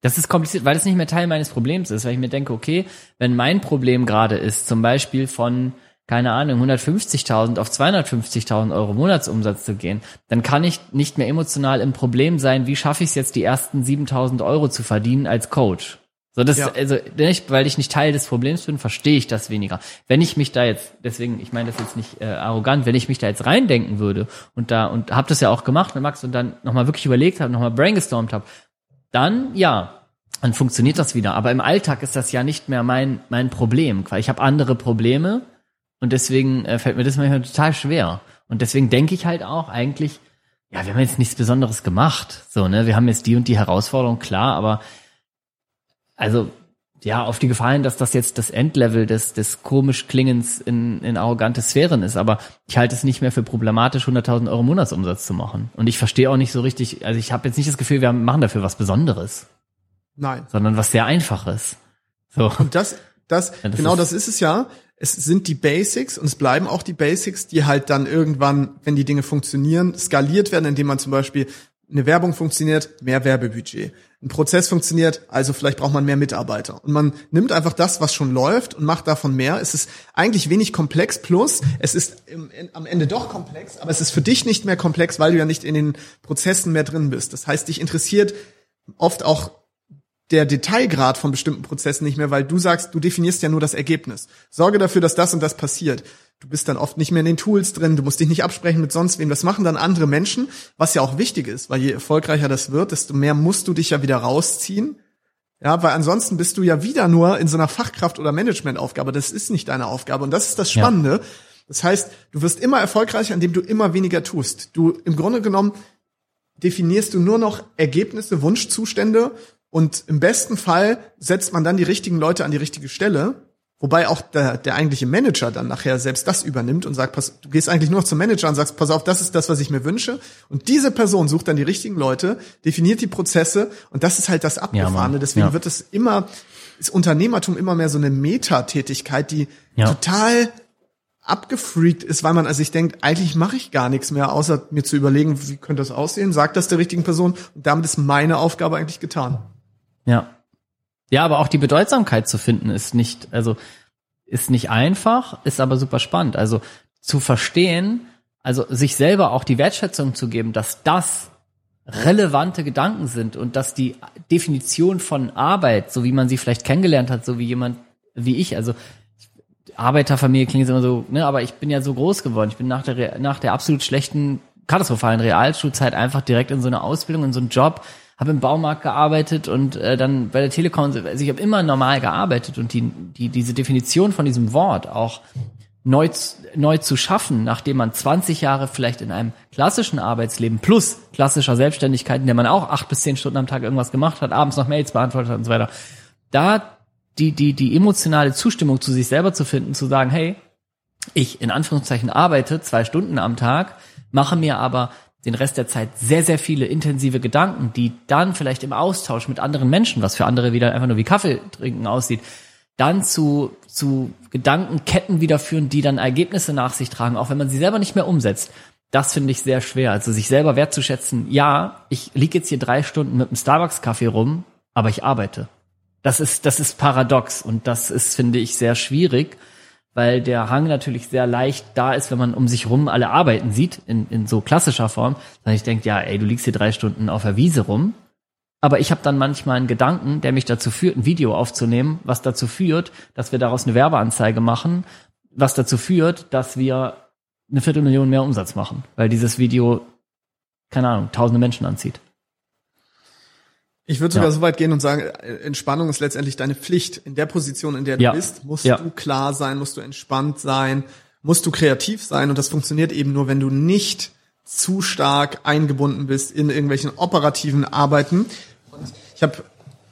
das ist kompliziert, weil das nicht mehr Teil meines Problems ist, weil ich mir denke, okay, wenn mein Problem gerade ist, zum Beispiel von, keine Ahnung, 150.000 auf 250.000 Euro Monatsumsatz zu gehen, dann kann ich nicht mehr emotional im Problem sein, wie schaffe ich es jetzt, die ersten 7.000 Euro zu verdienen als Coach. So, das, ja. also, nicht, weil ich nicht Teil des Problems bin, verstehe ich das weniger. Wenn ich mich da jetzt, deswegen, ich meine das jetzt nicht äh, arrogant, wenn ich mich da jetzt reindenken würde und da, und hab das ja auch gemacht mit Max und dann nochmal wirklich überlegt habe, nochmal brainstormt habe, dann ja, dann funktioniert das wieder. Aber im Alltag ist das ja nicht mehr mein, mein Problem, weil ich habe andere Probleme und deswegen äh, fällt mir das manchmal total schwer. Und deswegen denke ich halt auch eigentlich, ja, wir haben jetzt nichts Besonderes gemacht. So, ne, wir haben jetzt die und die Herausforderung, klar, aber also ja, auf die Gefallen, dass das jetzt das Endlevel des, des komisch Klingens in, in arrogante Sphären ist. Aber ich halte es nicht mehr für problematisch, 100.000 Euro Monatsumsatz zu machen. Und ich verstehe auch nicht so richtig, also ich habe jetzt nicht das Gefühl, wir machen dafür was Besonderes. Nein. Sondern was sehr Einfaches. So. Und das, das, ja, das genau das ist es ja. Es sind die Basics und es bleiben auch die Basics, die halt dann irgendwann, wenn die Dinge funktionieren, skaliert werden, indem man zum Beispiel eine Werbung funktioniert, mehr Werbebudget. Ein Prozess funktioniert, also vielleicht braucht man mehr Mitarbeiter. Und man nimmt einfach das, was schon läuft und macht davon mehr. Es ist eigentlich wenig komplex, plus es ist im, in, am Ende doch komplex, aber es ist für dich nicht mehr komplex, weil du ja nicht in den Prozessen mehr drin bist. Das heißt, dich interessiert oft auch der Detailgrad von bestimmten Prozessen nicht mehr, weil du sagst, du definierst ja nur das Ergebnis. Sorge dafür, dass das und das passiert. Du bist dann oft nicht mehr in den Tools drin, du musst dich nicht absprechen mit sonst wem. Das machen dann andere Menschen, was ja auch wichtig ist, weil je erfolgreicher das wird, desto mehr musst du dich ja wieder rausziehen. Ja, weil ansonsten bist du ja wieder nur in so einer Fachkraft- oder Managementaufgabe. Das ist nicht deine Aufgabe. Und das ist das Spannende. Ja. Das heißt, du wirst immer erfolgreicher, indem du immer weniger tust. Du, im Grunde genommen, definierst du nur noch Ergebnisse, Wunschzustände und im besten Fall setzt man dann die richtigen Leute an die richtige Stelle, wobei auch der, der eigentliche Manager dann nachher selbst das übernimmt und sagt, pass, du gehst eigentlich nur noch zum Manager und sagst, pass auf, das ist das, was ich mir wünsche. Und diese Person sucht dann die richtigen Leute, definiert die Prozesse und das ist halt das Abgefahrene. Ja, Deswegen ja. wird es immer, ist Unternehmertum immer mehr so eine Metatätigkeit, die ja. total abgefreakt ist, weil man also ich denkt, eigentlich mache ich gar nichts mehr, außer mir zu überlegen, wie könnte das aussehen, sagt das der richtigen Person und damit ist meine Aufgabe eigentlich getan. Ja. Ja, aber auch die Bedeutsamkeit zu finden ist nicht, also ist nicht einfach, ist aber super spannend. Also zu verstehen, also sich selber auch die Wertschätzung zu geben, dass das relevante Gedanken sind und dass die Definition von Arbeit, so wie man sie vielleicht kennengelernt hat, so wie jemand wie ich, also Arbeiterfamilie klingt immer so, ne, aber ich bin ja so groß geworden. Ich bin nach der nach der absolut schlechten katastrophalen Realschulzeit einfach direkt in so eine Ausbildung, in so einen Job habe im Baumarkt gearbeitet und äh, dann bei der Telekom, also ich habe immer normal gearbeitet und die, die, diese Definition von diesem Wort auch neu, neu zu schaffen, nachdem man 20 Jahre vielleicht in einem klassischen Arbeitsleben plus klassischer Selbstständigkeit, in der man auch acht bis zehn Stunden am Tag irgendwas gemacht hat, abends noch Mails beantwortet hat und so weiter, da die, die, die emotionale Zustimmung zu sich selber zu finden, zu sagen, hey, ich in Anführungszeichen arbeite zwei Stunden am Tag, mache mir aber den Rest der Zeit sehr, sehr viele intensive Gedanken, die dann vielleicht im Austausch mit anderen Menschen, was für andere wieder einfach nur wie Kaffee trinken aussieht, dann zu, zu Gedankenketten wiederführen, die dann Ergebnisse nach sich tragen, auch wenn man sie selber nicht mehr umsetzt. Das finde ich sehr schwer. Also sich selber wertzuschätzen, ja, ich liege jetzt hier drei Stunden mit einem Starbucks-Kaffee rum, aber ich arbeite. Das ist, das ist paradox und das ist, finde ich, sehr schwierig weil der Hang natürlich sehr leicht da ist, wenn man um sich rum alle Arbeiten sieht, in, in so klassischer Form. Dann ich denke, ja, ey, du liegst hier drei Stunden auf der Wiese rum. Aber ich habe dann manchmal einen Gedanken, der mich dazu führt, ein Video aufzunehmen, was dazu führt, dass wir daraus eine Werbeanzeige machen, was dazu führt, dass wir eine Viertelmillion mehr Umsatz machen, weil dieses Video, keine Ahnung, tausende Menschen anzieht. Ich würde sogar ja. so weit gehen und sagen, Entspannung ist letztendlich deine Pflicht. In der Position, in der du ja. bist, musst ja. du klar sein, musst du entspannt sein, musst du kreativ sein. Und das funktioniert eben nur, wenn du nicht zu stark eingebunden bist in irgendwelchen operativen Arbeiten. Und ich habe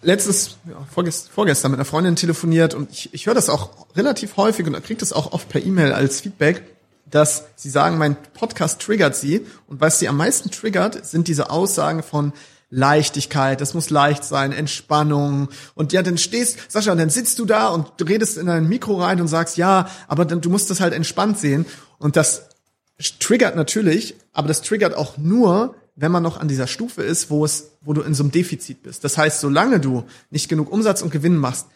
letztes, ja, vorgest, vorgestern mit einer Freundin telefoniert und ich, ich höre das auch relativ häufig und kriege das auch oft per E-Mail als Feedback. dass sie sagen, mein Podcast triggert sie. Und was sie am meisten triggert, sind diese Aussagen von Leichtigkeit, das muss leicht sein, Entspannung. Und ja, dann stehst, Sascha, dann sitzt du da und redest in dein Mikro rein und sagst, ja, aber dann, du musst das halt entspannt sehen. Und das triggert natürlich, aber das triggert auch nur, wenn man noch an dieser Stufe ist, wo es, wo du in so einem Defizit bist. Das heißt, solange du nicht genug Umsatz und Gewinn machst,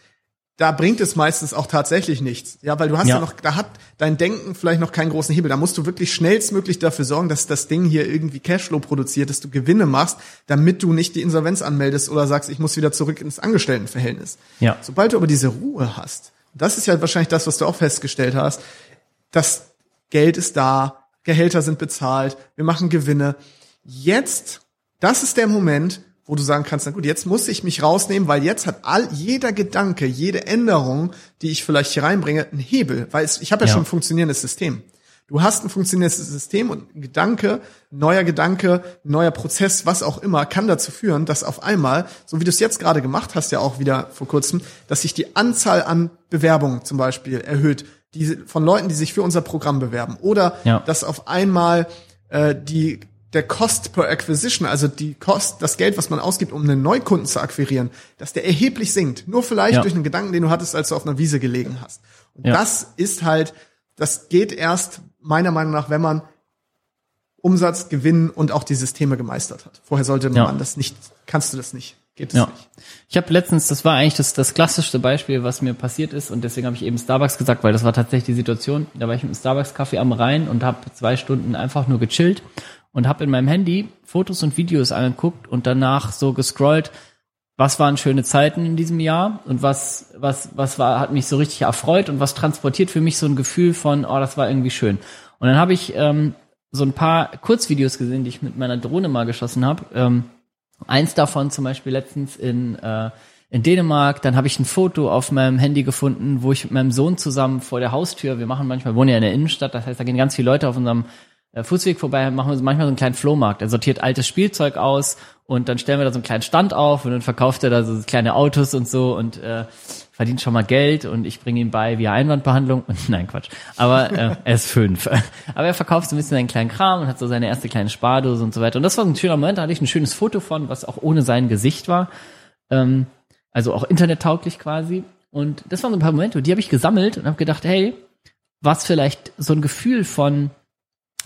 da bringt es meistens auch tatsächlich nichts. Ja, weil du hast ja. ja. noch, da hat dein Denken vielleicht noch keinen großen Hebel. Da musst du wirklich schnellstmöglich dafür sorgen, dass das Ding hier irgendwie Cashflow produziert, dass du Gewinne machst, damit du nicht die Insolvenz anmeldest oder sagst, ich muss wieder zurück ins Angestelltenverhältnis. Ja. Sobald du aber diese Ruhe hast, das ist ja wahrscheinlich das, was du auch festgestellt hast, das Geld ist da, Gehälter sind bezahlt, wir machen Gewinne. Jetzt, das ist der Moment, wo du sagen kannst, na gut, jetzt muss ich mich rausnehmen, weil jetzt hat all jeder Gedanke, jede Änderung, die ich vielleicht hier reinbringe, einen Hebel, weil es, ich habe ja, ja, schon ein funktionierendes System. Du hast ein funktionierendes System und ein Gedanke, neuer Gedanke, neuer Prozess, was auch immer, kann dazu führen, dass auf einmal, so wie du es jetzt gerade gemacht hast, ja auch wieder vor kurzem, dass sich die Anzahl an Bewerbungen zum Beispiel erhöht, die von Leuten, die sich für unser Programm bewerben, oder ja. dass auf einmal äh, die der Cost per Acquisition, also die Kost, das Geld, was man ausgibt, um einen Neukunden zu akquirieren, dass der erheblich sinkt. Nur vielleicht ja. durch einen Gedanken, den du hattest, als du auf einer Wiese gelegen hast. Und ja. das ist halt, das geht erst meiner Meinung nach, wenn man Umsatz, Gewinn und auch die Systeme gemeistert hat. Vorher sollte man ja. das nicht, kannst du das nicht. Geht es ja. nicht. Ich habe letztens, das war eigentlich das, das klassischste Beispiel, was mir passiert ist und deswegen habe ich eben Starbucks gesagt, weil das war tatsächlich die Situation. Da war ich mit dem Starbucks-Kaffee am Rhein und habe zwei Stunden einfach nur gechillt und habe in meinem Handy Fotos und Videos angeguckt und danach so gescrollt, was waren schöne Zeiten in diesem Jahr und was was was war hat mich so richtig erfreut und was transportiert für mich so ein Gefühl von oh das war irgendwie schön und dann habe ich ähm, so ein paar Kurzvideos gesehen, die ich mit meiner Drohne mal geschossen habe. Ähm, eins davon zum Beispiel letztens in äh, in Dänemark, dann habe ich ein Foto auf meinem Handy gefunden, wo ich mit meinem Sohn zusammen vor der Haustür, wir machen manchmal, wohnen ja in der Innenstadt, das heißt, da gehen ganz viele Leute auf unserem Fußweg vorbei, machen wir manchmal so einen kleinen Flohmarkt. Er sortiert altes Spielzeug aus und dann stellen wir da so einen kleinen Stand auf und dann verkauft er da so kleine Autos und so und äh, verdient schon mal Geld und ich bringe ihm bei via Einwandbehandlung und nein Quatsch. Aber äh, er ist fünf. Aber er verkauft so ein bisschen seinen kleinen Kram und hat so seine erste kleine Spardose und so weiter. Und das war so ein schöner Moment, da hatte ich ein schönes Foto von, was auch ohne sein Gesicht war. Ähm, also auch internettauglich quasi. Und das waren so ein paar Momente, die habe ich gesammelt und habe gedacht, hey, was vielleicht so ein Gefühl von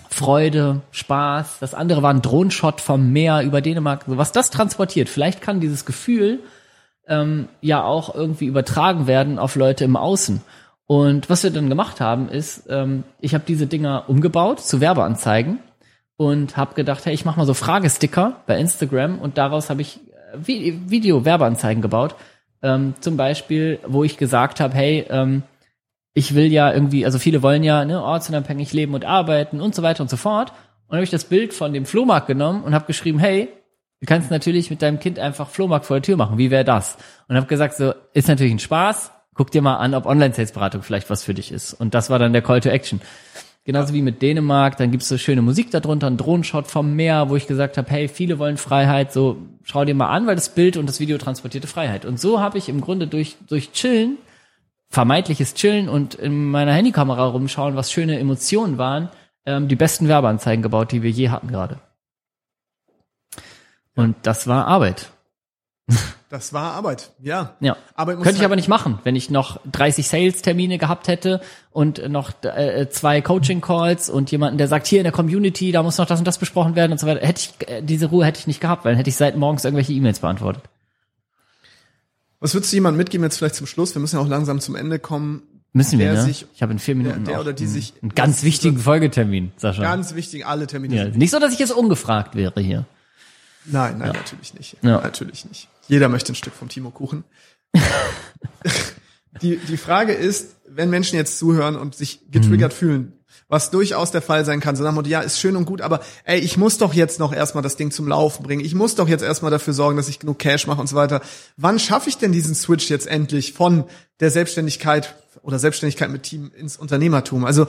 Freude, Spaß. Das andere war ein Drohnenshot vom Meer über Dänemark. Was das transportiert, vielleicht kann dieses Gefühl ähm, ja auch irgendwie übertragen werden auf Leute im Außen. Und was wir dann gemacht haben, ist, ähm, ich habe diese Dinger umgebaut zu Werbeanzeigen und habe gedacht, hey, ich mache mal so Fragesticker bei Instagram und daraus habe ich äh, Video-Werbeanzeigen gebaut. Ähm, zum Beispiel, wo ich gesagt habe, hey, ähm, ich will ja irgendwie, also viele wollen ja ne, ortsunabhängig leben und arbeiten und so weiter und so fort. Und dann habe ich das Bild von dem Flohmarkt genommen und habe geschrieben, hey, du kannst natürlich mit deinem Kind einfach Flohmarkt vor der Tür machen. Wie wäre das? Und habe gesagt, so ist natürlich ein Spaß. Guck dir mal an, ob Online-Sales-Beratung vielleicht was für dich ist. Und das war dann der Call to Action. Genauso wie mit Dänemark, dann gibt's so schöne Musik darunter, ein Drohnenshot vom Meer, wo ich gesagt habe, hey, viele wollen Freiheit, so schau dir mal an, weil das Bild und das Video transportierte Freiheit. Und so habe ich im Grunde durch, durch Chillen vermeintliches Chillen und in meiner Handykamera rumschauen, was schöne Emotionen waren, ähm, die besten Werbeanzeigen gebaut, die wir je hatten gerade. Und das war Arbeit. Das war Arbeit, ja. Ja. Arbeit Könnte ich aber nicht machen, wenn ich noch 30 Sales-Termine gehabt hätte und noch äh, zwei Coaching-Calls und jemanden, der sagt, hier in der Community, da muss noch das und das besprochen werden und so weiter. Hätte ich, äh, diese Ruhe hätte ich nicht gehabt, weil dann hätte ich seit morgens irgendwelche E-Mails beantwortet. Was würdest du jemandem mitgeben jetzt vielleicht zum Schluss? Wir müssen ja auch langsam zum Ende kommen. Müssen wir, ne? Sich, ich habe in vier Minuten der, der oder die sich einen ganz wichtigen Folgetermin, Sascha. Ganz wichtig, alle Termine. Ja, nicht so, dass ich jetzt ungefragt wäre hier. Nein, nein, ja. natürlich nicht. Ja. Natürlich nicht. Jeder möchte ein Stück vom Timo Kuchen. die, die Frage ist, wenn Menschen jetzt zuhören und sich getriggert mhm. fühlen, was durchaus der Fall sein kann. So nach dem Motto, ja, ist schön und gut, aber ey, ich muss doch jetzt noch erstmal das Ding zum Laufen bringen. Ich muss doch jetzt erstmal dafür sorgen, dass ich genug Cash mache und so weiter. Wann schaffe ich denn diesen Switch jetzt endlich von der Selbstständigkeit oder Selbstständigkeit mit Team ins Unternehmertum? Also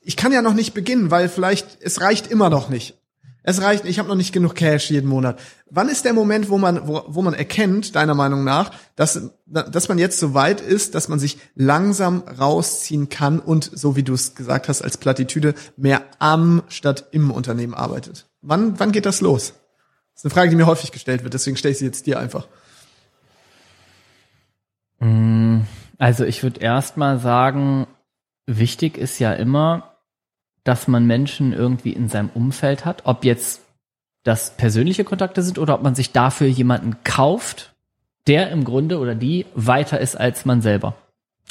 ich kann ja noch nicht beginnen, weil vielleicht es reicht immer noch nicht. Es reicht, ich habe noch nicht genug Cash jeden Monat. Wann ist der Moment, wo man, wo, wo man erkennt, deiner Meinung nach, dass, dass man jetzt so weit ist, dass man sich langsam rausziehen kann und, so wie du es gesagt hast, als Plattitüde mehr am statt im Unternehmen arbeitet? Wann, wann geht das los? Das ist eine Frage, die mir häufig gestellt wird, deswegen stelle ich sie jetzt dir einfach. Mm, also ich würde erst mal sagen, wichtig ist ja immer, dass man Menschen irgendwie in seinem Umfeld hat, ob jetzt das persönliche Kontakte sind oder ob man sich dafür jemanden kauft, der im Grunde oder die weiter ist als man selber.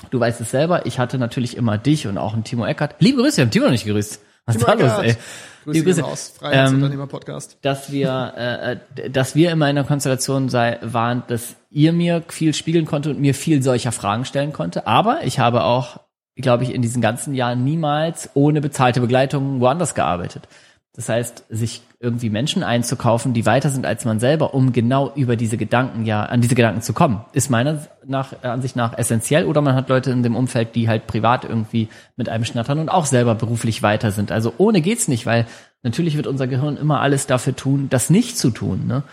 Du weißt es selber, ich hatte natürlich immer dich und auch einen Timo Eckert. Liebe Grüße, wir haben Timo noch nicht grüßt. Was ist da los, ey? Grüße, Grüße. Aus, ähm, Podcast. Dass wir, äh, äh, dass wir immer in der Konstellation sei, waren, dass ihr mir viel spiegeln konnte und mir viel solcher Fragen stellen konnte. Aber ich habe auch glaube ich, in diesen ganzen Jahren niemals ohne bezahlte Begleitung woanders gearbeitet. Das heißt, sich irgendwie Menschen einzukaufen, die weiter sind als man selber, um genau über diese Gedanken ja, an diese Gedanken zu kommen, ist meiner nach, Ansicht nach essentiell. Oder man hat Leute in dem Umfeld, die halt privat irgendwie mit einem schnattern und auch selber beruflich weiter sind. Also ohne geht's nicht, weil natürlich wird unser Gehirn immer alles dafür tun, das nicht zu tun. Ne?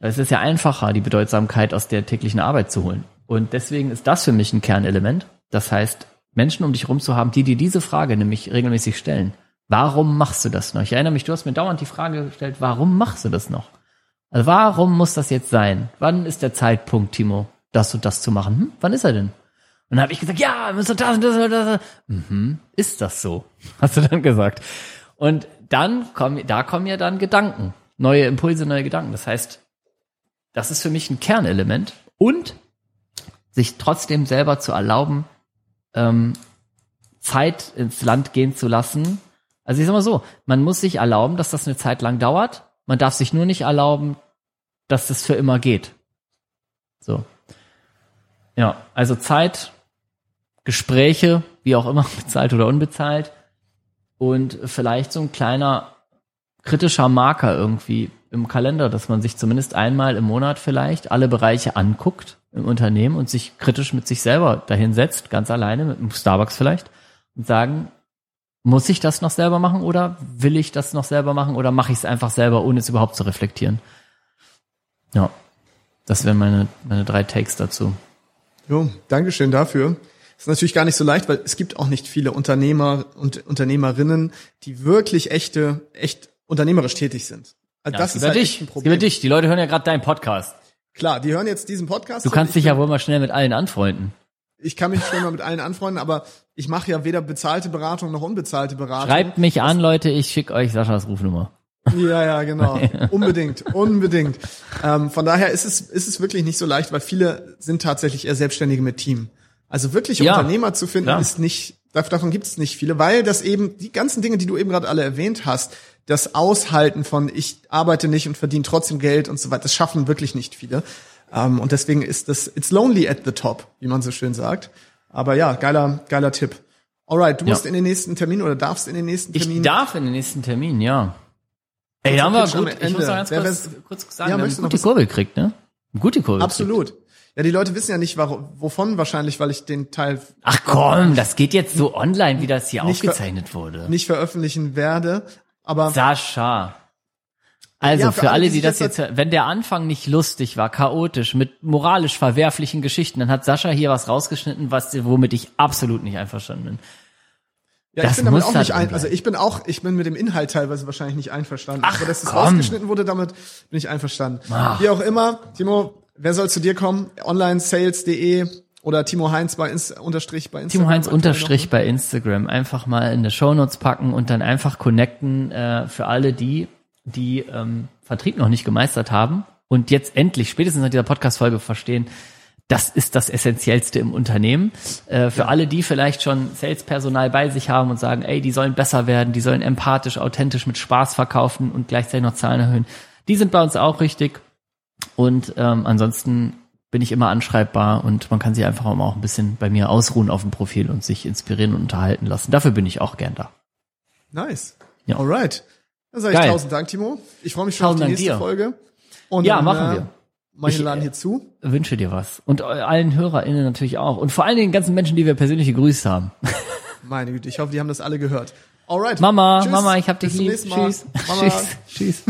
Es ist ja einfacher, die Bedeutsamkeit aus der täglichen Arbeit zu holen. Und deswegen ist das für mich ein Kernelement. Das heißt, Menschen um dich herum zu haben, die dir diese Frage nämlich regelmäßig stellen. Warum machst du das noch? Ich erinnere mich, du hast mir dauernd die Frage gestellt, warum machst du das noch? Also warum muss das jetzt sein? Wann ist der Zeitpunkt, Timo, das und das zu machen? Hm? Wann ist er denn? Und dann habe ich gesagt, ja, müssen das und das und das. Mhm, ist das so? Hast du dann gesagt. Und dann kommen, da kommen ja dann Gedanken, neue Impulse, neue Gedanken. Das heißt, das ist für mich ein Kernelement und sich trotzdem selber zu erlauben, ähm, Zeit ins Land gehen zu lassen. Also ich sag mal so, man muss sich erlauben, dass das eine Zeit lang dauert. Man darf sich nur nicht erlauben, dass das für immer geht. So. Ja, also Zeit, Gespräche, wie auch immer, bezahlt oder unbezahlt. Und vielleicht so ein kleiner kritischer Marker irgendwie im Kalender, dass man sich zumindest einmal im Monat vielleicht alle Bereiche anguckt im Unternehmen und sich kritisch mit sich selber dahin setzt, ganz alleine, mit einem Starbucks vielleicht, und sagen, muss ich das noch selber machen oder will ich das noch selber machen oder mache ich es einfach selber, ohne es überhaupt zu reflektieren? Ja, das wären meine, meine drei Takes dazu. Jo, Dankeschön dafür. Das ist natürlich gar nicht so leicht, weil es gibt auch nicht viele Unternehmer und Unternehmerinnen, die wirklich echte, echt unternehmerisch tätig sind. Also ja, das ist halt dich. ein Problem. Über dich. Die Leute hören ja gerade deinen Podcast. Klar, die hören jetzt diesen Podcast. Du kannst dich ja wohl mal schnell mit allen anfreunden. Ich kann mich schnell mal mit allen anfreunden, aber ich mache ja weder bezahlte Beratung noch unbezahlte Beratung. Schreibt mich an, Leute, ich schicke euch Saschas Rufnummer. Ja, ja, genau. unbedingt, unbedingt. Ähm, von daher ist es, ist es wirklich nicht so leicht, weil viele sind tatsächlich eher Selbstständige mit Team. Also wirklich ja, Unternehmer zu finden, klar. ist nicht, davon gibt es nicht viele, weil das eben, die ganzen Dinge, die du eben gerade alle erwähnt hast, das Aushalten von ich arbeite nicht und verdiene trotzdem Geld und so weiter, das schaffen wirklich nicht viele. Ähm, und deswegen ist das it's lonely at the top, wie man so schön sagt. Aber ja, geiler geiler Tipp. Alright, du musst ja. in den nächsten Termin oder darfst in den nächsten Termin. Ich darf in den nächsten Termin, ja. Ey, da haben wir gut. Ich muss noch ganz kurz, kurz sagen, ja, wir haben eine gute Kurve gekriegt, ne? Eine gute Kurve. Absolut. Gekriegt. Ja, die Leute wissen ja nicht, wovon wahrscheinlich, weil ich den Teil. Ach komm, das geht jetzt so online, wie das hier aufgezeichnet wurde. Nicht veröffentlichen werde. Aber Sascha. Also ja, für, für, alle, die, die das jetzt, wenn der Anfang nicht lustig war, chaotisch, mit moralisch verwerflichen Geschichten, dann hat Sascha hier was rausgeschnitten, was womit ich absolut nicht einverstanden bin. Ja, das ich bin damit auch nicht ein, also ich bin auch, ich bin mit dem Inhalt teilweise wahrscheinlich nicht einverstanden. Ach, aber dass es rausgeschnitten wurde, damit bin ich einverstanden. Ach. Wie auch immer, Timo, wer soll zu dir kommen? Onlinesales.de oder Timo Heinz bei, Inst unterstrich bei Instagram. Timo Heinz unterstrich bei Instagram. Einfach mal in die Shownotes packen und dann einfach connecten äh, für alle die, die ähm, Vertrieb noch nicht gemeistert haben und jetzt endlich, spätestens nach dieser Podcast-Folge verstehen, das ist das Essentiellste im Unternehmen. Äh, für ja. alle, die vielleicht schon Sales-Personal bei sich haben und sagen, ey, die sollen besser werden, die sollen empathisch, authentisch mit Spaß verkaufen und gleichzeitig noch Zahlen erhöhen. Die sind bei uns auch richtig. Und ähm, ansonsten bin ich immer anschreibbar und man kann sich einfach auch ein bisschen bei mir ausruhen auf dem Profil und sich inspirieren und unterhalten lassen. Dafür bin ich auch gern da. Nice. Ja. Alright. Dann sage ich Geil. tausend Dank, Timo. Ich freue mich schon tausend auf die nächste dir. Folge. Und ja, dann, machen äh, wir. Mach ich Laden hier zu. Wünsche dir was. Und allen HörerInnen natürlich auch. Und vor allen Dingen den ganzen Menschen, die wir persönlich gegrüßt haben. Meine Güte, ich hoffe, die haben das alle gehört. Alright. Mama, Tschüss. Mama, ich hab dich Bis lieb. Tschüss. Mama. Tschüss. Tschüss.